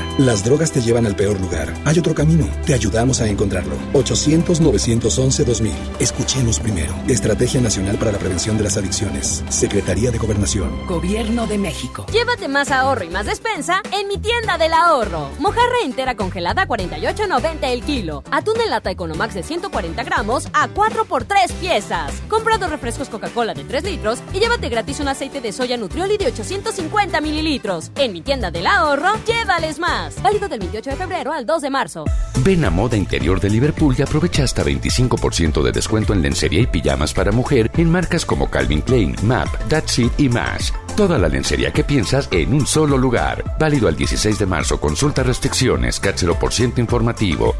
Las drogas te llevan al peor lugar. Hay otro camino. Te ayudamos a encontrarlo. 800-911-2000. Escuchemos primero. Estrategia Nacional para la Prevención de las Adicciones. Secretaría de Gobernación. Gobierno de México. Llévate más ahorro y más despensa en mi tienda del ahorro. Mojarra entera congelada a 48.90 el kilo. Atún en lata Economax de 140 gramos a 4 por 3 piezas. Compra dos refrescos Coca-Cola de 3 litros y llévate gratis un aceite de soya Nutrioli de 850 mililitros. En mi tienda del ahorro, llévales más. Válido del 28 de febrero al 2 de marzo. Ven a Moda Interior de Liverpool y aprovecha hasta 25% de descuento en lencería y pijamas para mujer en marcas como Calvin Klein, MAP, That's It y más. Toda la lencería que piensas en un solo lugar. Válido al 16 de marzo. Consulta restricciones. por ciento informativo.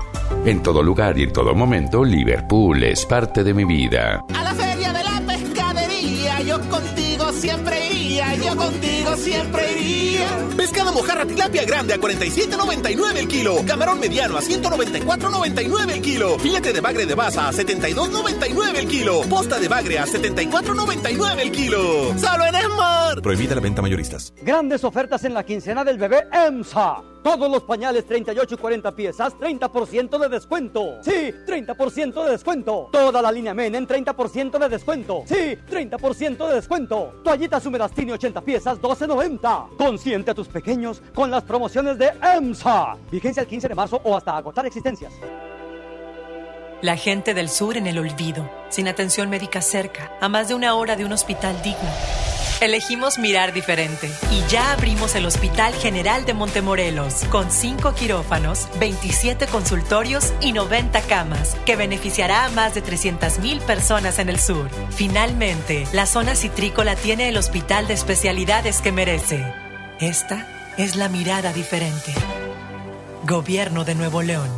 En todo lugar y en todo momento, Liverpool es parte de mi vida. A la feria de la pescadería, yo contigo siempre iría, yo contigo siempre iría. Pescado mojarra tilapia grande a 47.99 el kilo. Camarón mediano a 194.99 el kilo. Filete de bagre de baza a 72.99 el kilo. Posta de bagre a 74.99 el kilo. Solo en Esmar. Prohibida la venta mayoristas. Grandes ofertas en la quincena del bebé EMSA. Todos los pañales 38 y 40 piezas, 30% de descuento. Sí, 30% de descuento. Toda la línea Men en 30% de descuento. Sí, 30% de descuento. Toallitas húmedas Tini 80 piezas, 12.90. Consiente a tus pequeños con las promociones de EMSA. Vigencia el 15 de marzo o hasta agotar existencias. La gente del sur en el olvido, sin atención médica cerca, a más de una hora de un hospital digno. Elegimos mirar diferente y ya abrimos el Hospital General de Montemorelos con 5 quirófanos, 27 consultorios y 90 camas que beneficiará a más de 300.000 personas en el sur. Finalmente, la zona citrícola tiene el hospital de especialidades que merece. Esta es la mirada diferente. Gobierno de Nuevo León.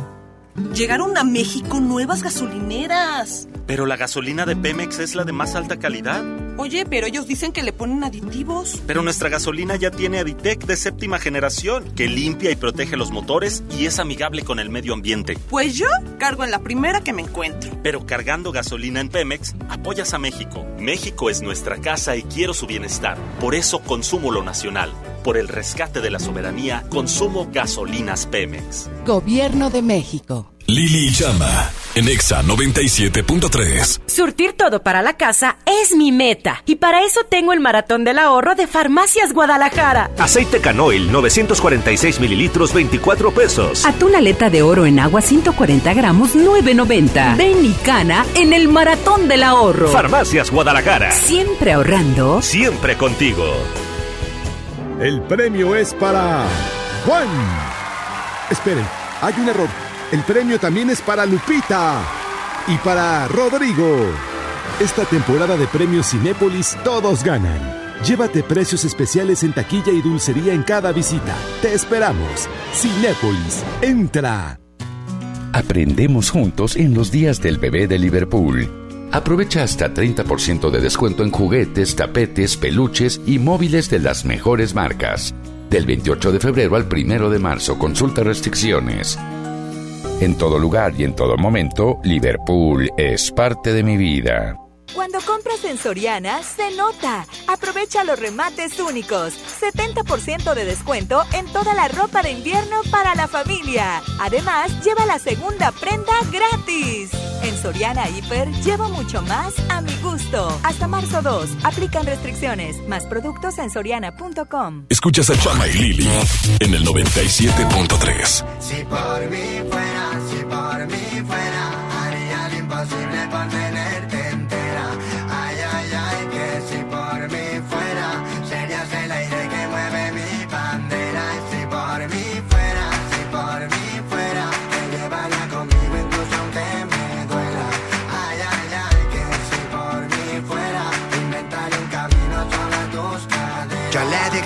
Llegaron a México nuevas gasolineras. Pero la gasolina de Pemex es la de más alta calidad. Oye, pero ellos dicen que le ponen aditivos. Pero nuestra gasolina ya tiene Aditec de séptima generación, que limpia y protege los motores y es amigable con el medio ambiente. Pues yo cargo en la primera que me encuentro. Pero cargando gasolina en Pemex, apoyas a México. México es nuestra casa y quiero su bienestar. Por eso consumo lo nacional. Por el rescate de la soberanía, consumo gasolinas Pemex. Gobierno de México. Lili Llama, en Exa 97.3. Surtir todo para la casa es mi meta. Y para eso tengo el maratón del ahorro de Farmacias Guadalajara. Aceite canoil, 946 mililitros, 24 pesos. Atún aleta de oro en agua, 140 gramos, 9.90. Ven y cana en el maratón del ahorro. Farmacias Guadalajara. Siempre ahorrando. Siempre contigo. El premio es para Juan. Esperen, hay un error. El premio también es para Lupita y para Rodrigo. Esta temporada de premios Cinépolis todos ganan. Llévate precios especiales en taquilla y dulcería en cada visita. Te esperamos. Cinépolis, entra. Aprendemos juntos en los días del bebé de Liverpool. Aprovecha hasta 30% de descuento en juguetes, tapetes, peluches y móviles de las mejores marcas. Del 28 de febrero al 1 de marzo, consulta restricciones. En todo lugar y en todo momento, Liverpool es parte de mi vida. Cuando compras en Soriana, se nota. Aprovecha los remates únicos. 70% de descuento en toda la ropa de invierno para la familia. Además, lleva la segunda prenda gratis. En Soriana Hiper, llevo mucho más a mi gusto. Hasta marzo 2, aplican restricciones. Más productos en soriana.com. Escuchas a Chama y Lili en el 97.3. Si por mí fuera, si por mí fuera, haría lo imposible por tenerte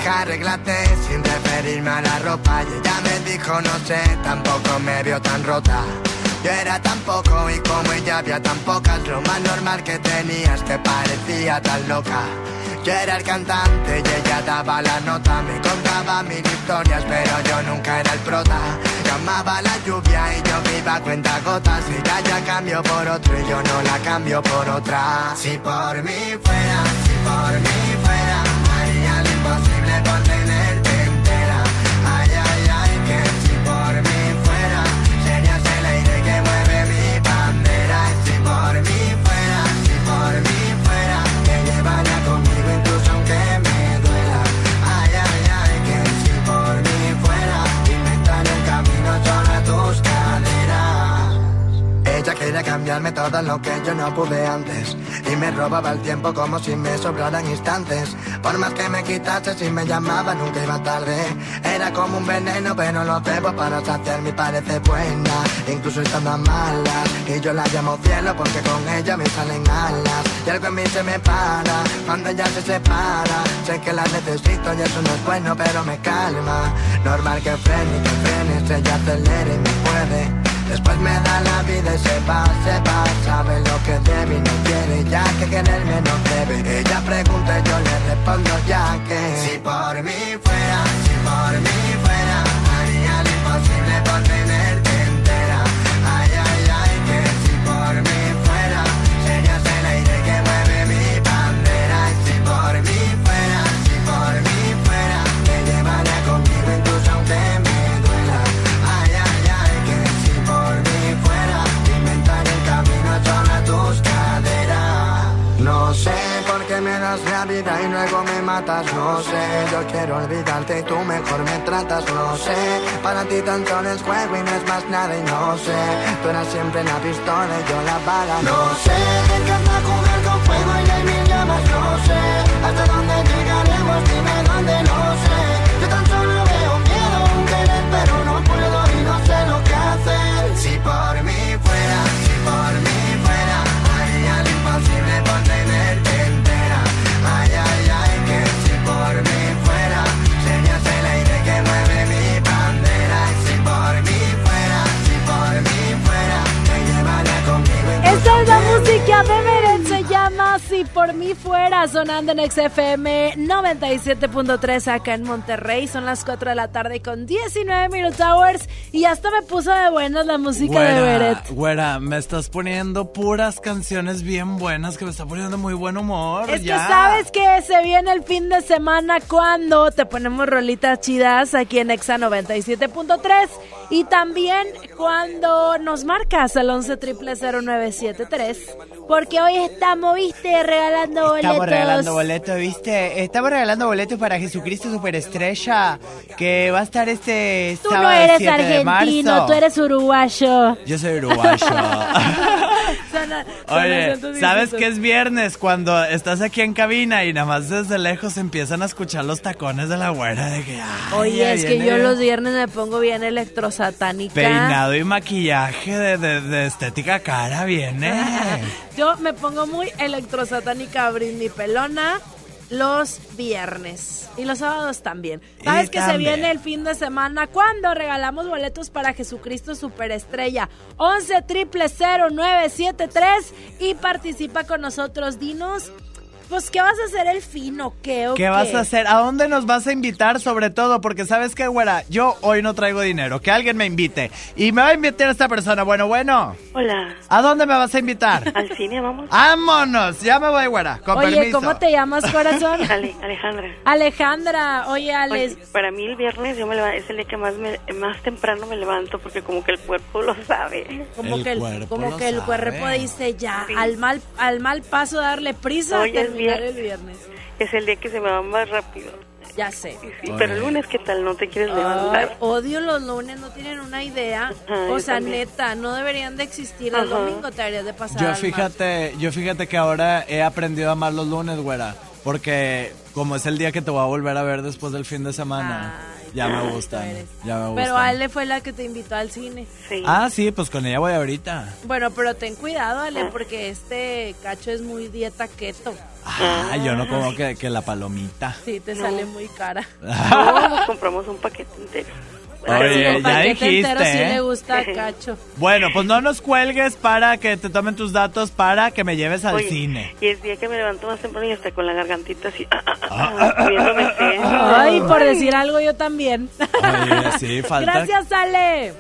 Dije arreglate sin referirme a la ropa y ella me dijo no sé, tampoco me vio tan rota. Yo era tan poco y como ella había tan pocas, lo más normal que tenías te parecía tan loca. Yo era el cantante y ella daba la nota, me contaba mil historias, pero yo nunca era el prota. Yo amaba la lluvia y yo me iba a cuenta gotas, y ya ya cambio por otro y yo no la cambio por otra. Si por mí fuera, si por mí fuera, imposible Todo lo que yo no pude antes Y me robaba el tiempo como si me sobraran instantes Por más que me quitaste, si me llamaba nunca iba tarde. Era como un veneno, pero lo bebo para saciar mi parece buena. Incluso estando mala. Y yo la llamo cielo porque con ella me salen alas. Y algo en mí se me para cuando ella se separa. Sé que la necesito y eso no es bueno, pero me calma. Normal que frene que frene, ella acelere y me puede. Después me da la vida y se va, se va. Sabe lo que debe y no quiere ya que quererme no debe. Ella pregunta y yo le respondo ya que. Si por mí fuera, si por mí y luego me matas No sé, yo quiero olvidarte y tú mejor me tratas No sé, para ti tan solo es juego y no es más nada y no sé. Tú eras siempre la pistola y yo la bala No sé, me encanta jugar con fuego y hay mil llamas No sé, hasta dónde llegaremos, dime dónde, no sé Si por mí fuera, sonando en XFM 97.3 acá en Monterrey. Son las 4 de la tarde con 19 Minute Hours y hasta me puso de buenas la música de Beret. güera, me estás poniendo puras canciones bien buenas que me está poniendo muy buen humor. Es ya. que sabes que se viene el fin de semana cuando te ponemos rolitas chidas aquí en Exa 97.3 y también cuando nos marcas al 11 0973 porque hoy estamos, viste, regalando boletos. Estamos regalando boletos, ¿viste? Estamos regalando boletos para Jesucristo Superestrella, que va a estar este Tú no eres 7 de argentino, tú eres uruguayo. Yo soy uruguayo. Oye, ¿sabes que es viernes cuando estás aquí en cabina y nada más desde lejos empiezan a escuchar los tacones de la güera de que ay, Oye, es que yo los viernes me pongo bien electrosatánica. peinado y maquillaje de, de- de estética cara viene. Yo me pongo muy electrosatánica mi pelona los viernes y los sábados también. Sabes Y que se viene el fin de semana cuando regalamos boletos para Jesucristo Superestrella 11 triple 0973 y participa con nosotros. Dinos, pues, ¿qué vas a hacer el fin o qué? o ¿Qué vas a hacer? ¿A dónde nos vas a invitar sobre todo? Porque sabes que, güera, yo hoy no traigo dinero. Que alguien me invite. Y me va a invitar esta persona. Bueno, bueno. Hola. ¿A dónde me vas a invitar? Al cine, vamos. ¡Vámonos! Ya me voy, güera. Con Oye, permiso. ¿cómo te llamas, corazón? Ale- Alejandra. Alejandra, oye, Alex. Oye, para mí el viernes yo me leva- es el día que más me- más temprano me levanto porque como que el cuerpo lo sabe. Como que el, como que el cuerpo dice ya, al mal al mal paso darle prisa el viernes. Es el día que se me va más rápido. Ya sé. Sí, pero el lunes, ¿qué tal? ¿No te quieres Ay, levantar? odio los lunes, no tienen una idea. Ajá, o sea, también. neta, no deberían de existir. El Ajá. domingo te deberías de pasar. Yo fíjate, yo fíjate que ahora he aprendido a amar los lunes, güera. Porque como es el día que te voy a volver a ver después del fin de semana, ya me gustan. Ya me gustan. Pero Ale fue la que te invitó al cine. Ah, sí, pues con ella voy ahorita. Bueno, pero ten cuidado, Ale, porque este cacho es muy dieta keto. Ah, yo no como que, que la palomita. Sí, te sale muy cara. No, nos compramos un paquete entero. Oye, ya paquete entero sí dijiste, le ¿eh? gusta a cacho. Bueno, pues no nos cuelgues para que te tomen tus datos para que me lleves al Oye, cine. Y el día que me levanto más temprano y hasta con la gargantita así, viéndome feo. Ay, por decir algo yo también. Oye, sí, falta Gracias, Ale.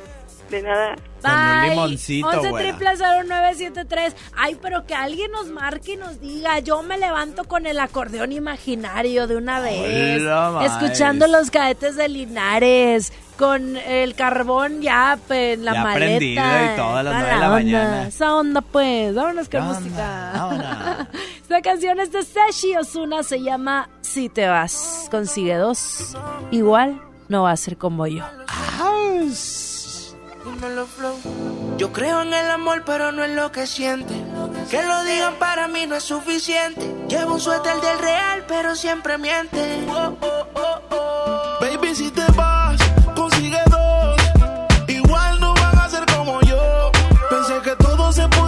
De nada. Con un Bye. limoncito, 11 güera. triple 0973. Ay, pero que alguien nos marque y nos diga. Yo me levanto con el acordeón imaginario de una vez. Hola, escuchando los cadetes de Linares. Con el carbón ya en la Ya maleta. y todo a las de la onda. mañana. Esa onda, pues. Vámonos con ¿Qué onda? música. Esta canción es de Seshi Osuna. Se llama Si te vas. Consigue dos. Igual no va a ser como yo. Yo creo en el amor, pero no en lo que siente. Que lo digan para mí no es suficiente. Llevo un suéter del real, pero siempre miente. Oh, oh. Baby, si te vas, consigue dos. Igual no van a ser como yo. Pensé que todo se podía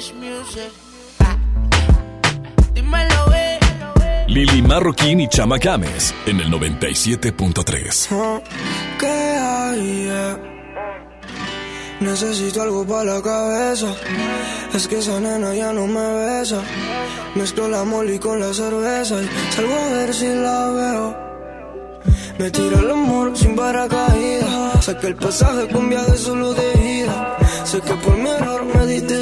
Music. Ah. Dímelo, eh. Lili Marroquín y Chama Games en el 97.3. ¿Qué hay? eh? Necesito algo para la cabeza. Es que esa nena ya no me besa. Mezclo la molly con la cerveza y salgo a ver si la veo. Me tira el amor sin paracaídas. Saqué el pasaje con viaje solo de ida. Sé que por mi error me diste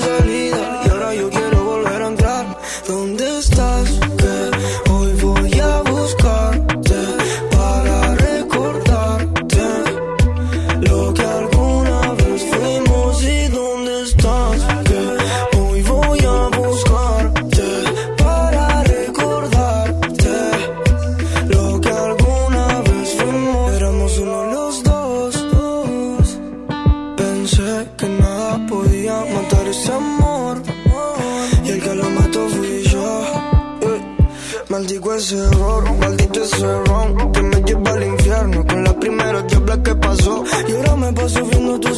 ahora me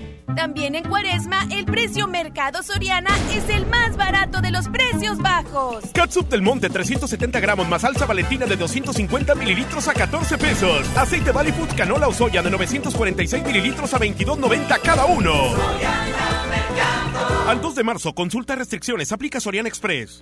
También en Cuaresma, el precio Mercado Soriana es el más barato de los precios bajos. Catsup del Monte 370 gramos más salsa valentina de 250 mililitros a 14 pesos. Aceite Valley canola o soya de 946 mililitros a 22.90 cada uno. Al 2 de marzo, consulta restricciones, aplica Soriana Express.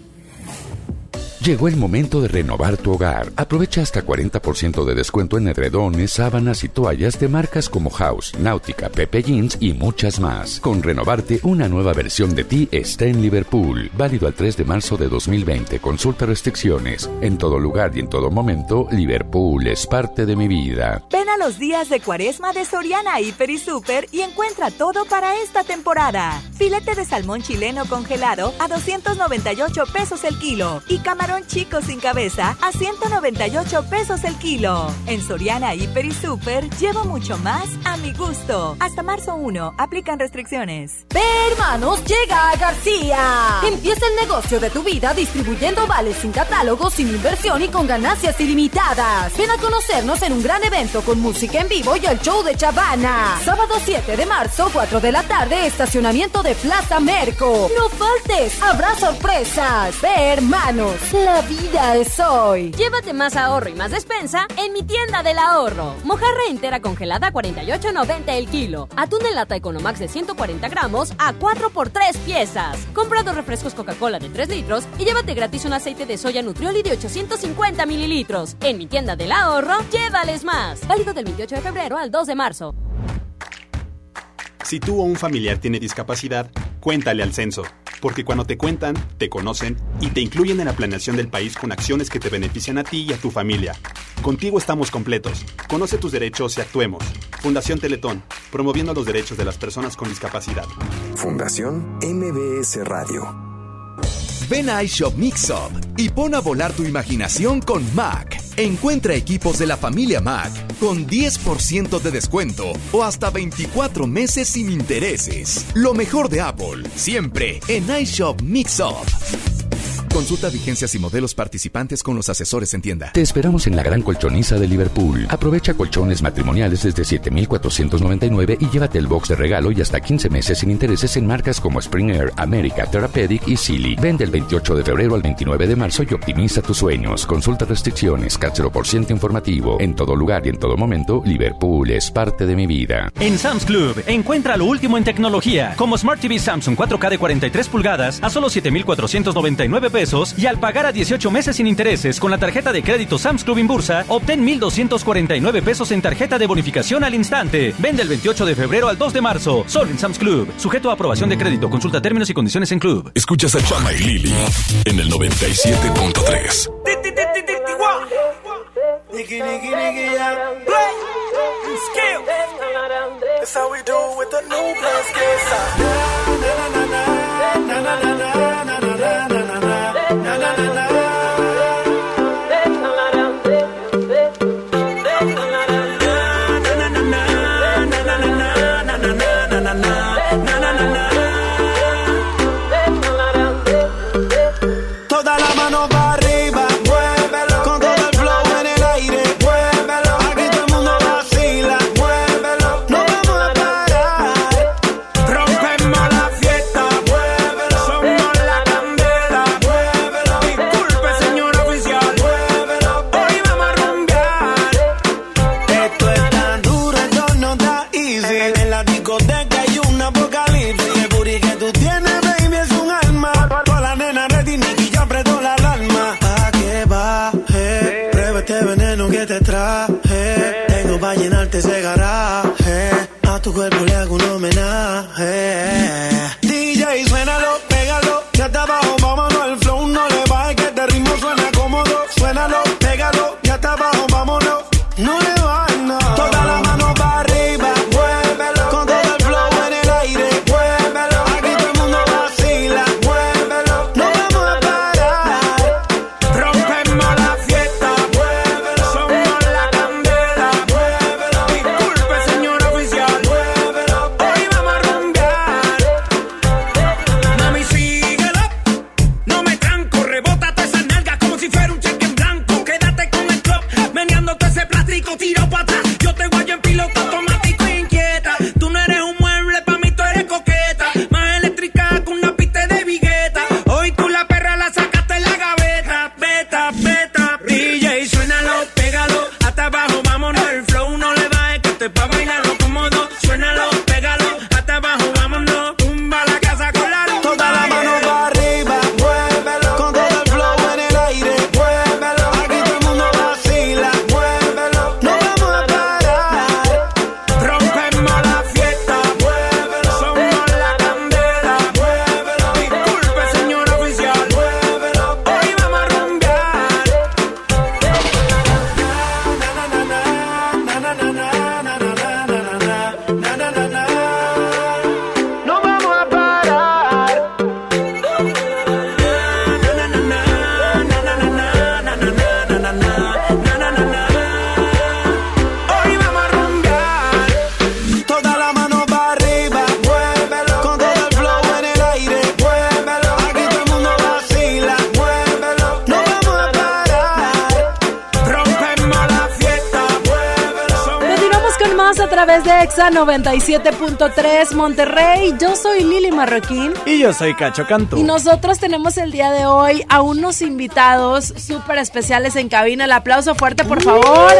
Llegó el momento de renovar tu hogar. Aprovecha hasta 40% de descuento en edredones, sábanas y toallas de marcas como House, Náutica, Pepe Jeans y muchas más. Con Renovarte, una nueva versión de ti está en Liverpool. Válido al 3 de marzo de 2020. Consulta restricciones. En todo lugar y en todo momento, Liverpool es parte de mi vida. Ven a los días de cuaresma de Soriana Hiper y Super y encuentra todo para esta temporada. Filete de salmón chileno congelado a 298 pesos el kilo y camarón chico sin cabeza a 198 pesos el kilo. En Soriana Hiper y Super llevo mucho más a mi gusto. Hasta marzo 1, aplican restricciones. Ve hermanos, llega a García. Empieza el negocio de tu vida distribuyendo vales sin catálogo, sin inversión y con ganancias ilimitadas. Ven a conocernos en un gran evento con música en vivo y el show de Chavana. Sábado 7 de marzo, 4 de la tarde, estacionamiento de Plaza Merco. No faltes, habrá sorpresas. Ve hermanos, la vida es hoy. Llévate más ahorro y más despensa en mi tienda del ahorro. Mojarra entera congelada a 48.90 el kilo. Atún en lata Economax de 140 gramos a 4 por 3 piezas. Compra dos refrescos Coca-Cola de 3 litros y llévate gratis un aceite de soya Nutrioli de 850 mililitros. En mi tienda del ahorro, llévales más. Válido del 28 de febrero al 2 de marzo. Si tú o un familiar tiene discapacidad, cuéntale al censo, porque cuando te cuentan, te conocen y te incluyen en la planeación del país con acciones que te benefician a ti y a tu familia. Contigo estamos completos. Conoce tus derechos y actuemos. Fundación Teletón, promoviendo los derechos de las personas con discapacidad. Fundación MBS Radio. Ven a iShop Mixup y pon a volar tu imaginación con Mac. Encuentra equipos de la familia Mac con 10% de descuento o hasta 24 meses sin intereses. Lo mejor de Apple, siempre en iShop Mixup. Consulta vigencias y modelos participantes con los asesores en tienda. Te esperamos en la gran colchoniza de Liverpool. Aprovecha colchones matrimoniales desde 7,499 y llévate el box de regalo y hasta 15 meses sin intereses en marcas como Springer, America, Therapeutic y Silly. Vende el 28 de febrero al 29 de marzo y optimiza tus sueños. Consulta restricciones, por ciento informativo. En todo lugar y en todo momento, Liverpool es parte de mi vida. En Sam's Club, encuentra lo último en tecnología, como Smart TV Samsung 4K de 43 pulgadas a solo 7,499 pesos y al pagar a 18 meses sin intereses con la tarjeta de crédito Sam's Club Inbursa, obtén 1,249 pesos en tarjeta de bonificación al instante. Vende el 28 de febrero al 2 de marzo, solo en Sam's Club. Sujeto a aprobación de crédito. Consulta términos y condiciones en Club. Escuchas a Chama y Lili en el 97.3. That's how we do with the new Toda 97.3 Monterrey. Yo soy Lili Marroquín. Y yo soy Cacho Cantú. Y nosotros tenemos el día de hoy a unos invitados súper especiales en cabina. El aplauso fuerte, por favor.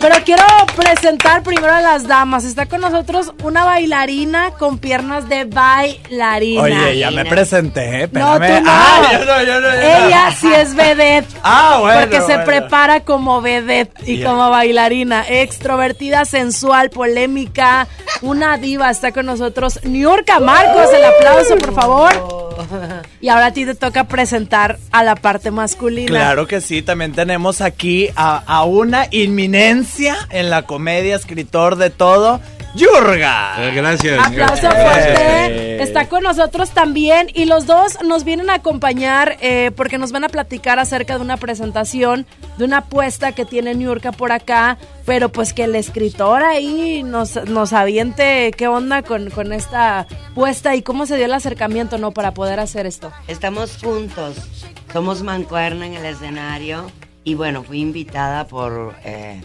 Pero quiero presentar primero a las damas. Está con nosotros una bailarina con piernas de bailarina. Oye, ya me presenté, No, tú espérame. no. Ah, yo no, yo no. Ella sí es vedette. Ah, bueno, Porque se prepara como vedette y como bailarina. Extrovertida, sensual, polémica. Una diva está con nosotros. Niurka Marcos, el aplauso, por favor. Y ahora a ti te toca presentar a la parte masculina. Claro que sí, también tenemos aquí a, a una inminencia en la comedia, escritor de todo, Yurga. gracias. Aplauso fuerte. Está con nosotros también y los dos nos vienen a acompañar eh, porque nos van a platicar acerca de una presentación, de una apuesta que tiene Niurka por acá, pero pues que el escritor ahí nos, nos aviente qué onda con, con esta puesta y cómo se dio el acercamiento, ¿no? Para poder hacer esto. Estamos juntos, somos mancuerna en el escenario y bueno, fui invitada por, eh,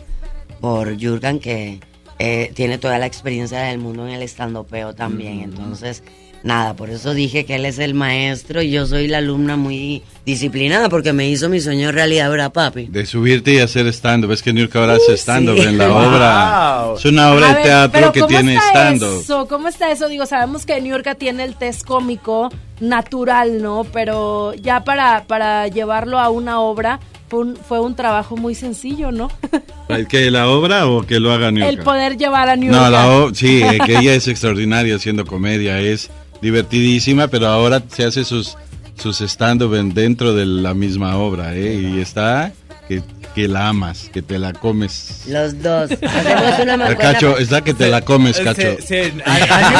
por Jurgen que eh, tiene toda la experiencia del mundo en el estandopeo también, entonces nada, por eso dije que él es el maestro y yo soy la alumna muy disciplinada porque me hizo mi sueño realidad, ¿verdad papi? De subirte y hacer stand-up. Es que Nurka ahora hace stand-up sí. en la Wow. obra. Es una obra A de ver, teatro que ¿cómo tiene stand-up. ¿Cómo está eso? Digo, sabemos que New York tiene el test cómico natural, ¿no? Pero ya para, para llevarlo a una obra fue un, fue un trabajo muy sencillo, ¿no? ¿Que la obra o que lo haga Nurka? El poder llevar a New No, York. sí, eh, que ella es extraordinaria haciendo comedia, es divertidísima, pero ahora se hace sus, sus stand-up en- dentro de la misma obra, ¿eh? Y está que, que la amas, que te la comes. Los dos. Hacemos una mancuerna. Cacho, está que te la comes, Cacho. Sí, sí, ay, ay, claro,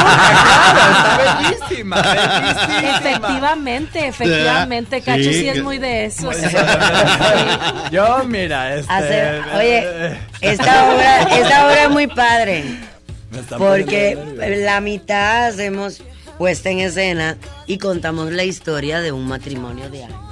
está bellísima, bellísima. Efectivamente, efectivamente. Cacho sí, Sí, es que- muy de eso. Yo, mira, este... Hacer- oye, esta obra, esta obra es muy padre. Porque la mitad hacemos puesta en escena y contamos la historia de un matrimonio de años.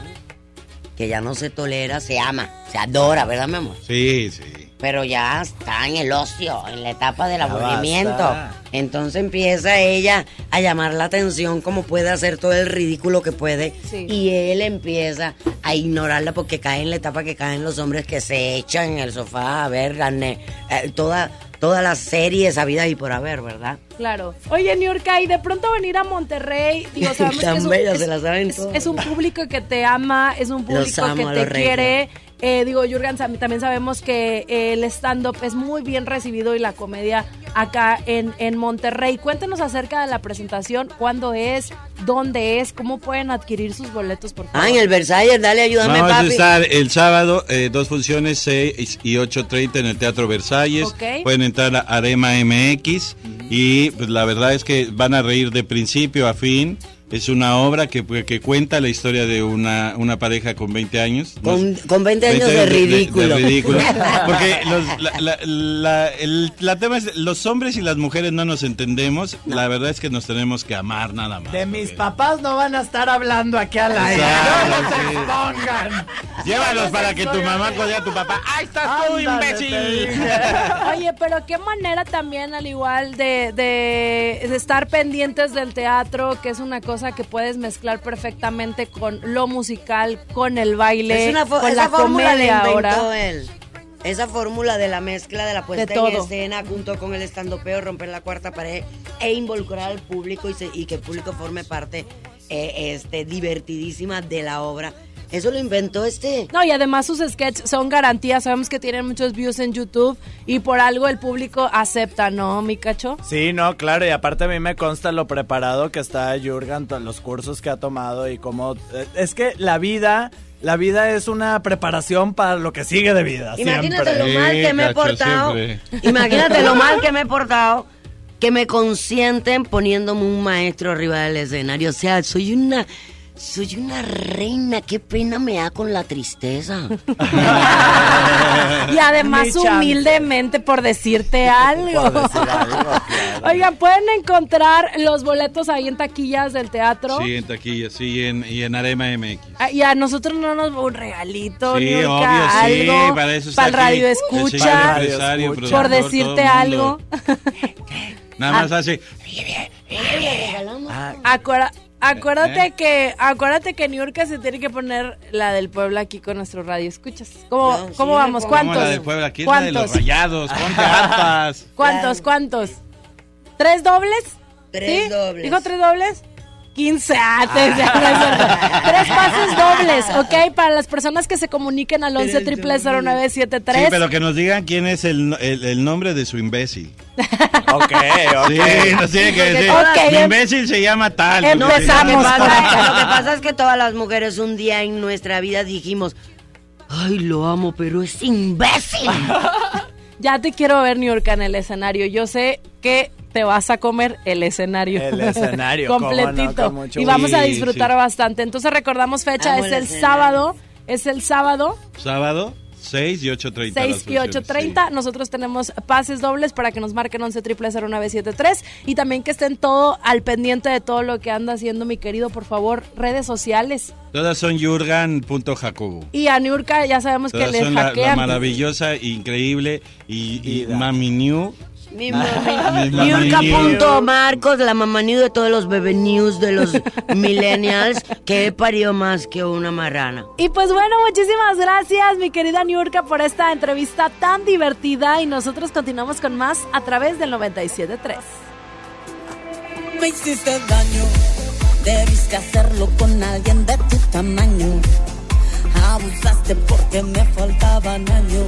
Que ya no se tolera, se ama, se adora, ¿verdad, mi amor? Sí, sí. Pero ya está en el ocio, en la etapa del Ya aburrimiento. basta. Entonces empieza ella a llamar la atención como puede hacer todo el ridículo que puede. Sí. Y él empieza a ignorarla porque cae en la etapa que caen los hombres que se echan en el sofá a ver la ne- eh, toda, toda la serie vida y por haber, ¿verdad? Claro. Oye, New York, y de pronto venir a Monterrey, digo, sabemos que es un, es- se la saben es- todas. es un público que te ama, es un público amo que te reyes. Eh, digo, Jurgen, también sabemos que eh, el stand-up es muy bien recibido y la comedia acá en, en Monterrey. Cuéntenos acerca de la presentación, cuándo es, dónde es, cómo pueden adquirir sus boletos, por favor. Ah, en el Versalles, dale, ayúdame, Vamos a papi. estar el sábado, eh, dos funciones, 6 y 8.30 en el Teatro Versalles. Ok. Pueden entrar a Arema MX y pues, la verdad es que van a reír de principio a fin. Es una obra que, pues, que cuenta la historia de una, una pareja con 20 años. Con, con 20 años de ridículo. ridículo. Porque los- la, la- la- el la tema es, los hombres y las mujeres no nos entendemos. La verdad es que nos tenemos que amar nada más. De mis papás no van a estar hablando aquí al aire. Exacto, No se sí. expongan. Llévalos para que tu mamá codea a tu papá. ¡Ahí estás tú, Ándale, imbécil! te dije. Oye, pero qué manera también, al igual de, de- de estar pendientes del teatro, que es una cosa que puedes mezclar perfectamente con lo musical, con el baile, Es una con esa la comedia ahora. él. Esa fórmula de la mezcla de la puesta De en todo. escena junto con el estandopeo, romper la cuarta pared e involucrar al público y, se- y que el público forme parte eh, este, divertidísima de la obra. Eso lo inventó este. No, y además sus sketches son garantías. Sabemos que tienen muchos views en YouTube y por algo el público acepta, ¿no, mi cacho? Sí, no, claro, y aparte a mí me consta lo preparado que está Jurgen, los cursos que ha tomado y cómo... eh, Es que la vida, la vida es una preparación para lo que sigue de vida. Imagínate siempre. lo mal que me he portado. Imagínate lo mal que me he portado. Que me consienten poniéndome un maestro arriba del escenario. O sea, soy una. Soy una reina. Qué pena me da con la tristeza. Y además humildemente por decirte algo. Oigan, pueden encontrar los boletos ahí en taquillas del teatro. Sí, en taquilla, sí, en, y en Arema MX. Ah, Y a nosotros no nos un regalito, Sí, Niurka, obvio, sí, para eso está para el radio el escucha, empresario, por decirte algo. Nada más hace. Acuera- acuérdate que acuérdate que Niurka se tiene que poner la del pueblo aquí con nuestro radio escuchas. ¿Cómo, No, cómo sí, vamos? ¿cómo ¿Cuántos? la del Puebla? Aquí es la de los ¿Cuántos? rayados. Ponte hartas. ¿Cuántos? ¿Cuántos? ¿Tres dobles? Tres ¿Sí? dobles. ¿Dijo tres dobles? 15 ah, te- no es cierto. Tres pases dobles, ¿ok? Para las personas que se comuniquen al 11 triple Sí, 0973. pero que nos digan quién es el, el, el nombre de su imbécil. ok, ok. Sí, nos tiene que decir. todas- Mi imbécil se llama tal. No, porque- Lo que, pasa, lo que pasa es que todas las mujeres un día en nuestra vida dijimos, ay, lo amo, pero es imbécil. Ya te quiero ver, New York, en el escenario. Yo sé que te vas a comer el escenario. El escenario, no, completito. y vamos a disfrutar Sí, sí. bastante. Entonces recordamos fecha, Amo es el el sábado. Es el sábado, Sábado, 6 y 8.30. 6 las y 8.30. Nosotros tenemos pases dobles para que nos marquen 11 triple 0973 y también que estén todo al pendiente de todo lo que anda haciendo mi querido, por favor, redes sociales. Todas son yurgan.jacobo. Y a Niurka ya sabemos que le son la, la hackean. maravillosa, increíble y, y Mami New. Mi mami. mami Niurka.marcos, la mamá new de todos los bebé news de los millennials, que he parido más que una marrana. Y pues bueno, muchísimas gracias, mi querida Niurka, por esta entrevista tan divertida. Y nosotros continuamos con más a través del 97.3. Me hiciste daño, debiste hacerlo con alguien de tu tamaño. Abusaste porque me faltaban años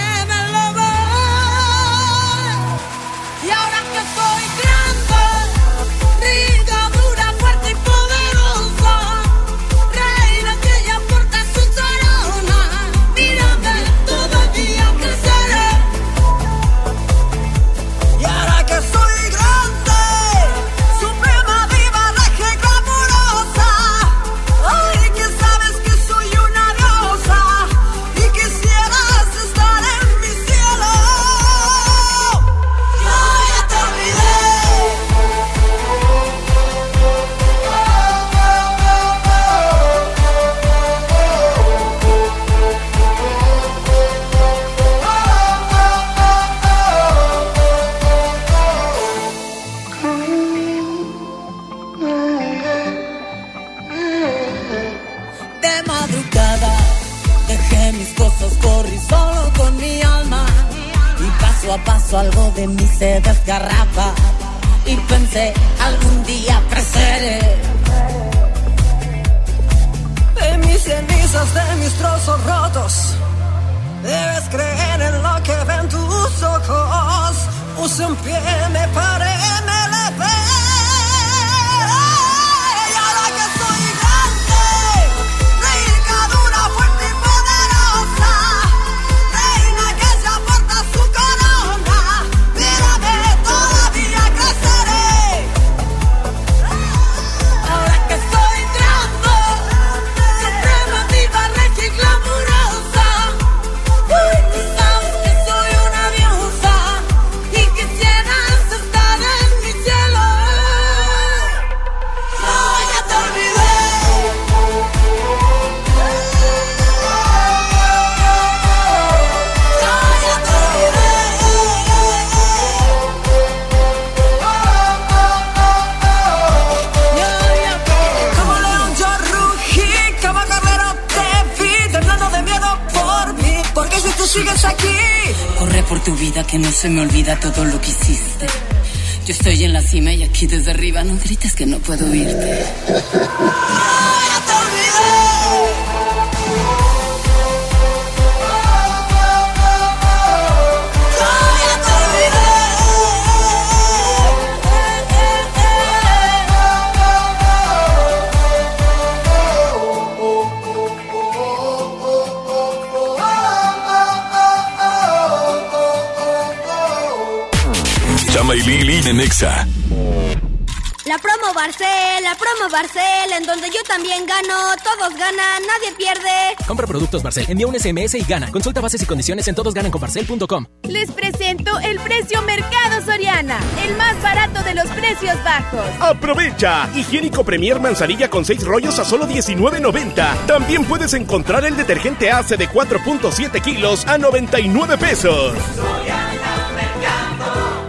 productos Barcel, envía un SMS y gana. Consulta bases y condiciones en todosgananconbarcel.com. Les presento el precio Mercado Soriana, el más barato de los precios bajos. ¡Aprovecha! Higiénico Premier Manzanilla con 6 rollos a solo $19.90. También puedes encontrar el detergente Ace de 4.7 kilos a 99 pesos.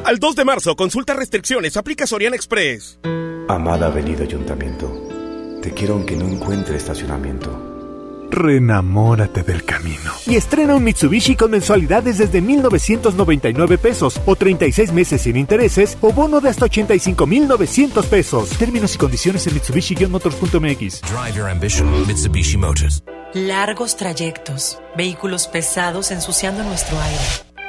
Al 2 de marzo, consulta restricciones, aplica Soriana Express. Amada Avenida Ayuntamiento, te quiero aunque no encuentre estacionamiento. Renamórate del camino. Y estrena un Mitsubishi con mensualidades desde 1,999 pesos o 36 meses sin intereses o bono de hasta 85,900 pesos. Términos y condiciones en Mitsubishi-motors.mx. Drive your ambition, Mitsubishi Motors. Largos trayectos, vehículos pesados ensuciando nuestro aire.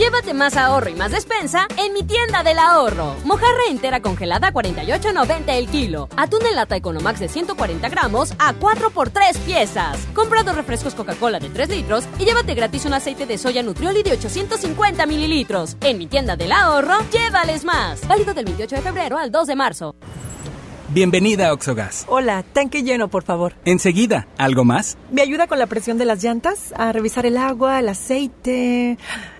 Llévate más ahorro y más despensa en mi tienda del ahorro. Mojarra entera congelada a 48.90 el kilo. Atún en lata Economax de 140 gramos a 4 por 3 piezas. Compra dos refrescos Coca-Cola de 3 litros y llévate gratis un aceite de soya Nutrioli de 850 mililitros. En mi tienda del ahorro, llévales más. Válido del 28 de febrero al 2 de marzo. Bienvenida a Oxogas. Hola, tanque lleno, por favor. Enseguida, ¿algo más? ¿Me ayuda con la presión de las llantas? A revisar el agua, el aceite.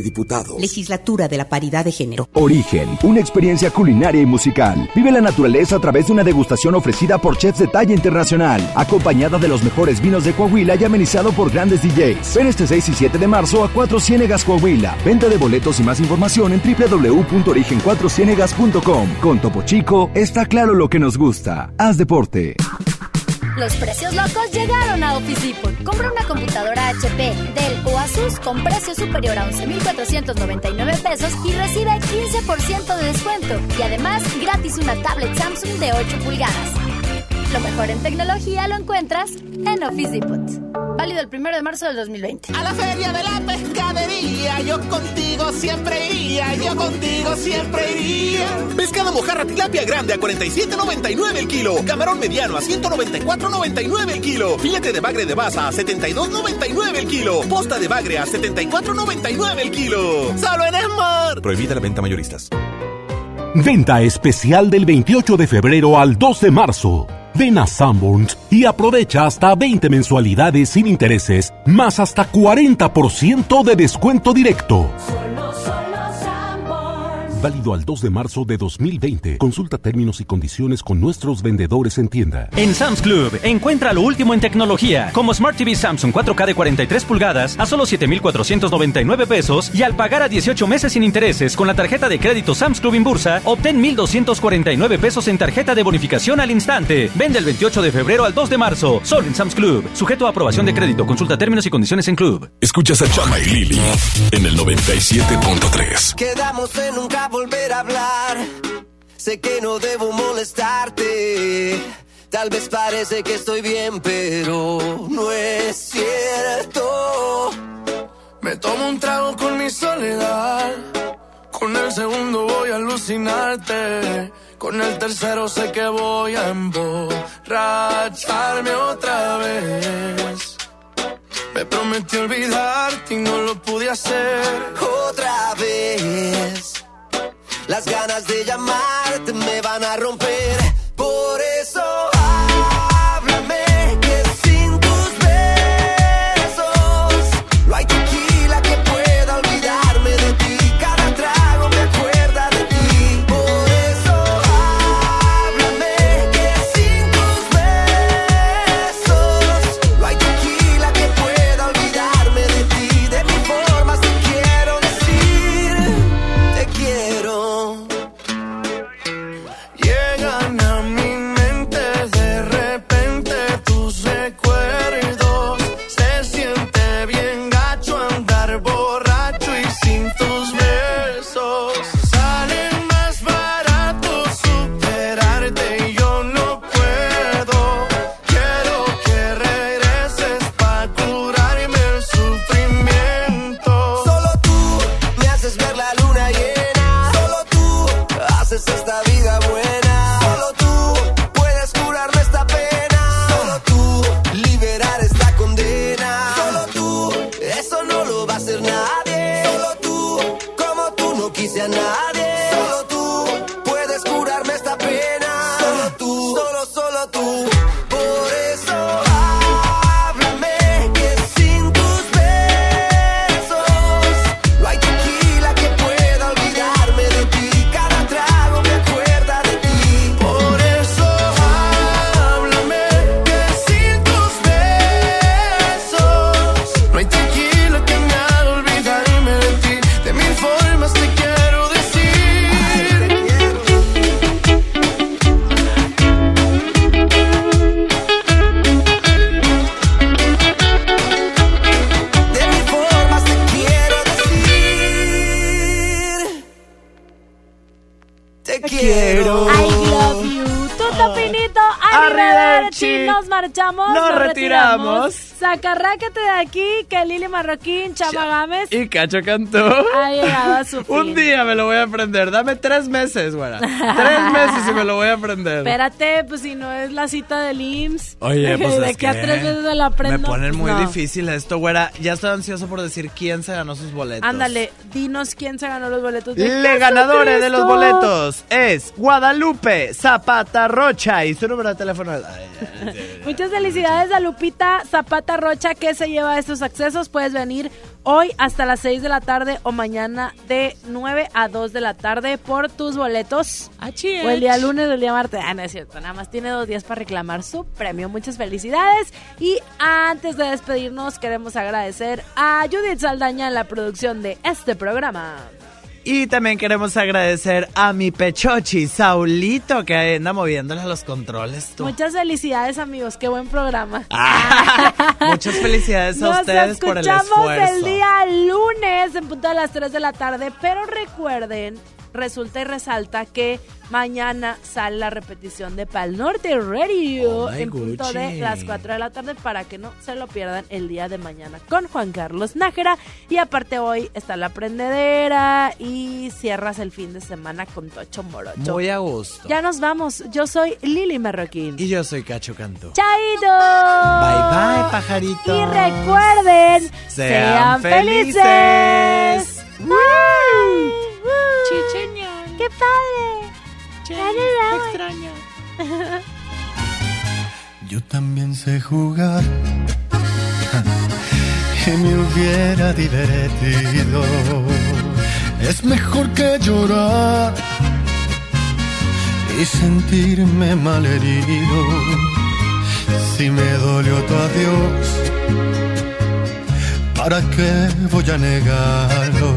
Diputados. Legislatura de la Paridad de Género. Origen, una experiencia culinaria y musical. Vive la naturaleza a través de una degustación ofrecida por chefs de talla internacional, acompañada de los mejores vinos de Coahuila y amenizado por grandes DJs. Ven este 6 y 7 de marzo a Cuatro Ciénegas Coahuila. Venta de boletos y más información en www.origen4ciénegas.com. Con Topo Chico está claro lo que nos gusta. Haz deporte. Los precios locos llegaron a Office Depot. Compra una computadora HP, Dell o Asus con precio superior a 11,499 pesos y recibe 15% de descuento. Y además, gratis una tablet Samsung de 8 pulgadas. Lo mejor en tecnología lo encuentras en Office Depot. Válido el primero de marzo del 2020. A la feria de la pescadería, yo contigo siempre iría, yo contigo siempre iría. Pescado mojarra tilapia grande a 47.99 el kilo. Camarón mediano a 194.99 el kilo. Filete de bagre de baza a 72.99 el kilo. Posta de bagre a 74.99 el kilo. Solo en Esmar. Prohibida la venta mayoristas. Venta especial del 28 de febrero al 2 de marzo. Ven a Sanborns y aprovecha hasta 20 mensualidades sin intereses, más hasta 40% de descuento directo. Válido al 2 de marzo de 2020. Consulta términos y condiciones con nuestros vendedores en tienda. En Sam's Club, encuentra lo último en tecnología, como Smart TV Samsung 4K de 43 pulgadas a solo 7,499 pesos y al pagar a 18 meses sin intereses con la tarjeta de crédito Sam's Club Inbursa, obtén 1,249 pesos en tarjeta de bonificación al instante. Vende el 28 de febrero al 2 de marzo, solo en Sam's Club. Sujeto a aprobación de crédito. Consulta términos y condiciones en Club. Escuchas a Chama y Lili en el 97.3. Quedamos en nunca volver a hablar. Sé que no debo molestarte. Tal vez parece que estoy bien, pero no es cierto. Me tomo un trago con mi soledad. Con el segundo voy a alucinarte. Con el tercero sé que voy a emborracharme otra vez. Me prometí olvidarte y no lo pude hacer. Vez. Las ganas de llamarte me van a romper. Marroquín, Chama Gámez Y Cacho cantó. ha llegado a su fin. Un día me lo voy a aprender. Dame tres meses, güera. tres meses y me lo voy a aprender. Espérate, pues si no es la cita del IMSS. Oye, pues de es que a tres veces me la aprendo. Me ponen muy No. difícil esto, güera. Ya estoy ansioso por decir quién se ganó sus boletos. Ándale, dinos quién se ganó los boletos. de Le ganadores de los boletos es Guadalupe Zapata Rocha y su número de teléfono es... Muchas felicidades a Lupita Zapata Rocha que se lleva estos accesos. Puedes venir hoy hasta las 6 de la tarde o mañana de 9 a 2 de la tarde por tus boletos. O el día lunes o el día martes. Ah, no es cierto. Nada más tiene dos días para reclamar su premio. Muchas felicidades. Y antes de despedirnos, queremos agradecer a Judith Saldaña en la producción de este programa. Y también queremos agradecer a mi pechochi, Saulito, que anda moviéndole a los controles. tú. Muchas felicidades, amigos. Qué buen programa. Muchas felicidades a Nos ustedes por el escuchamos esfuerzo. el día lunes en punto de las 3 de la tarde, pero recuerden resulta y resalta que mañana sale la repetición de Pal Norte Radio Oh en punto de las 4 de la tarde para que no se lo pierdan el día de mañana con Juan Carlos Nájera. Y aparte hoy está la prendedera y cierras el fin de semana con Tocho Morocho. Muy a gusto. Ya nos vamos. Yo soy Lili Marroquín. Y yo soy Cacho Cantú. ¡Chaito! Bye bye, pajarito. Y recuerden, Sean sean, felices. Bye. ¡Qué padre! Te extraño. Yo también sé jugar y me hubiera divertido. Es mejor que llorar y sentirme malherido. Si me dolió tu adiós, ¿para qué voy a negarlo?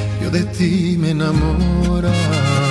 yo de ti me enamoraba.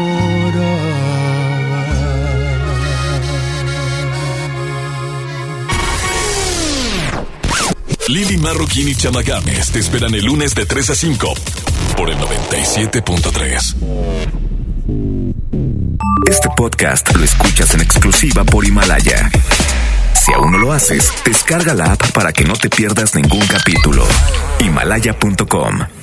Lili Marroquín y Chama Games te esperan el lunes de 3 a 5 por el 97.3. Este podcast lo escuchas en exclusiva por Himalaya. Si aún no lo haces, descarga la app para que no te pierdas ningún capítulo. Himalaya.com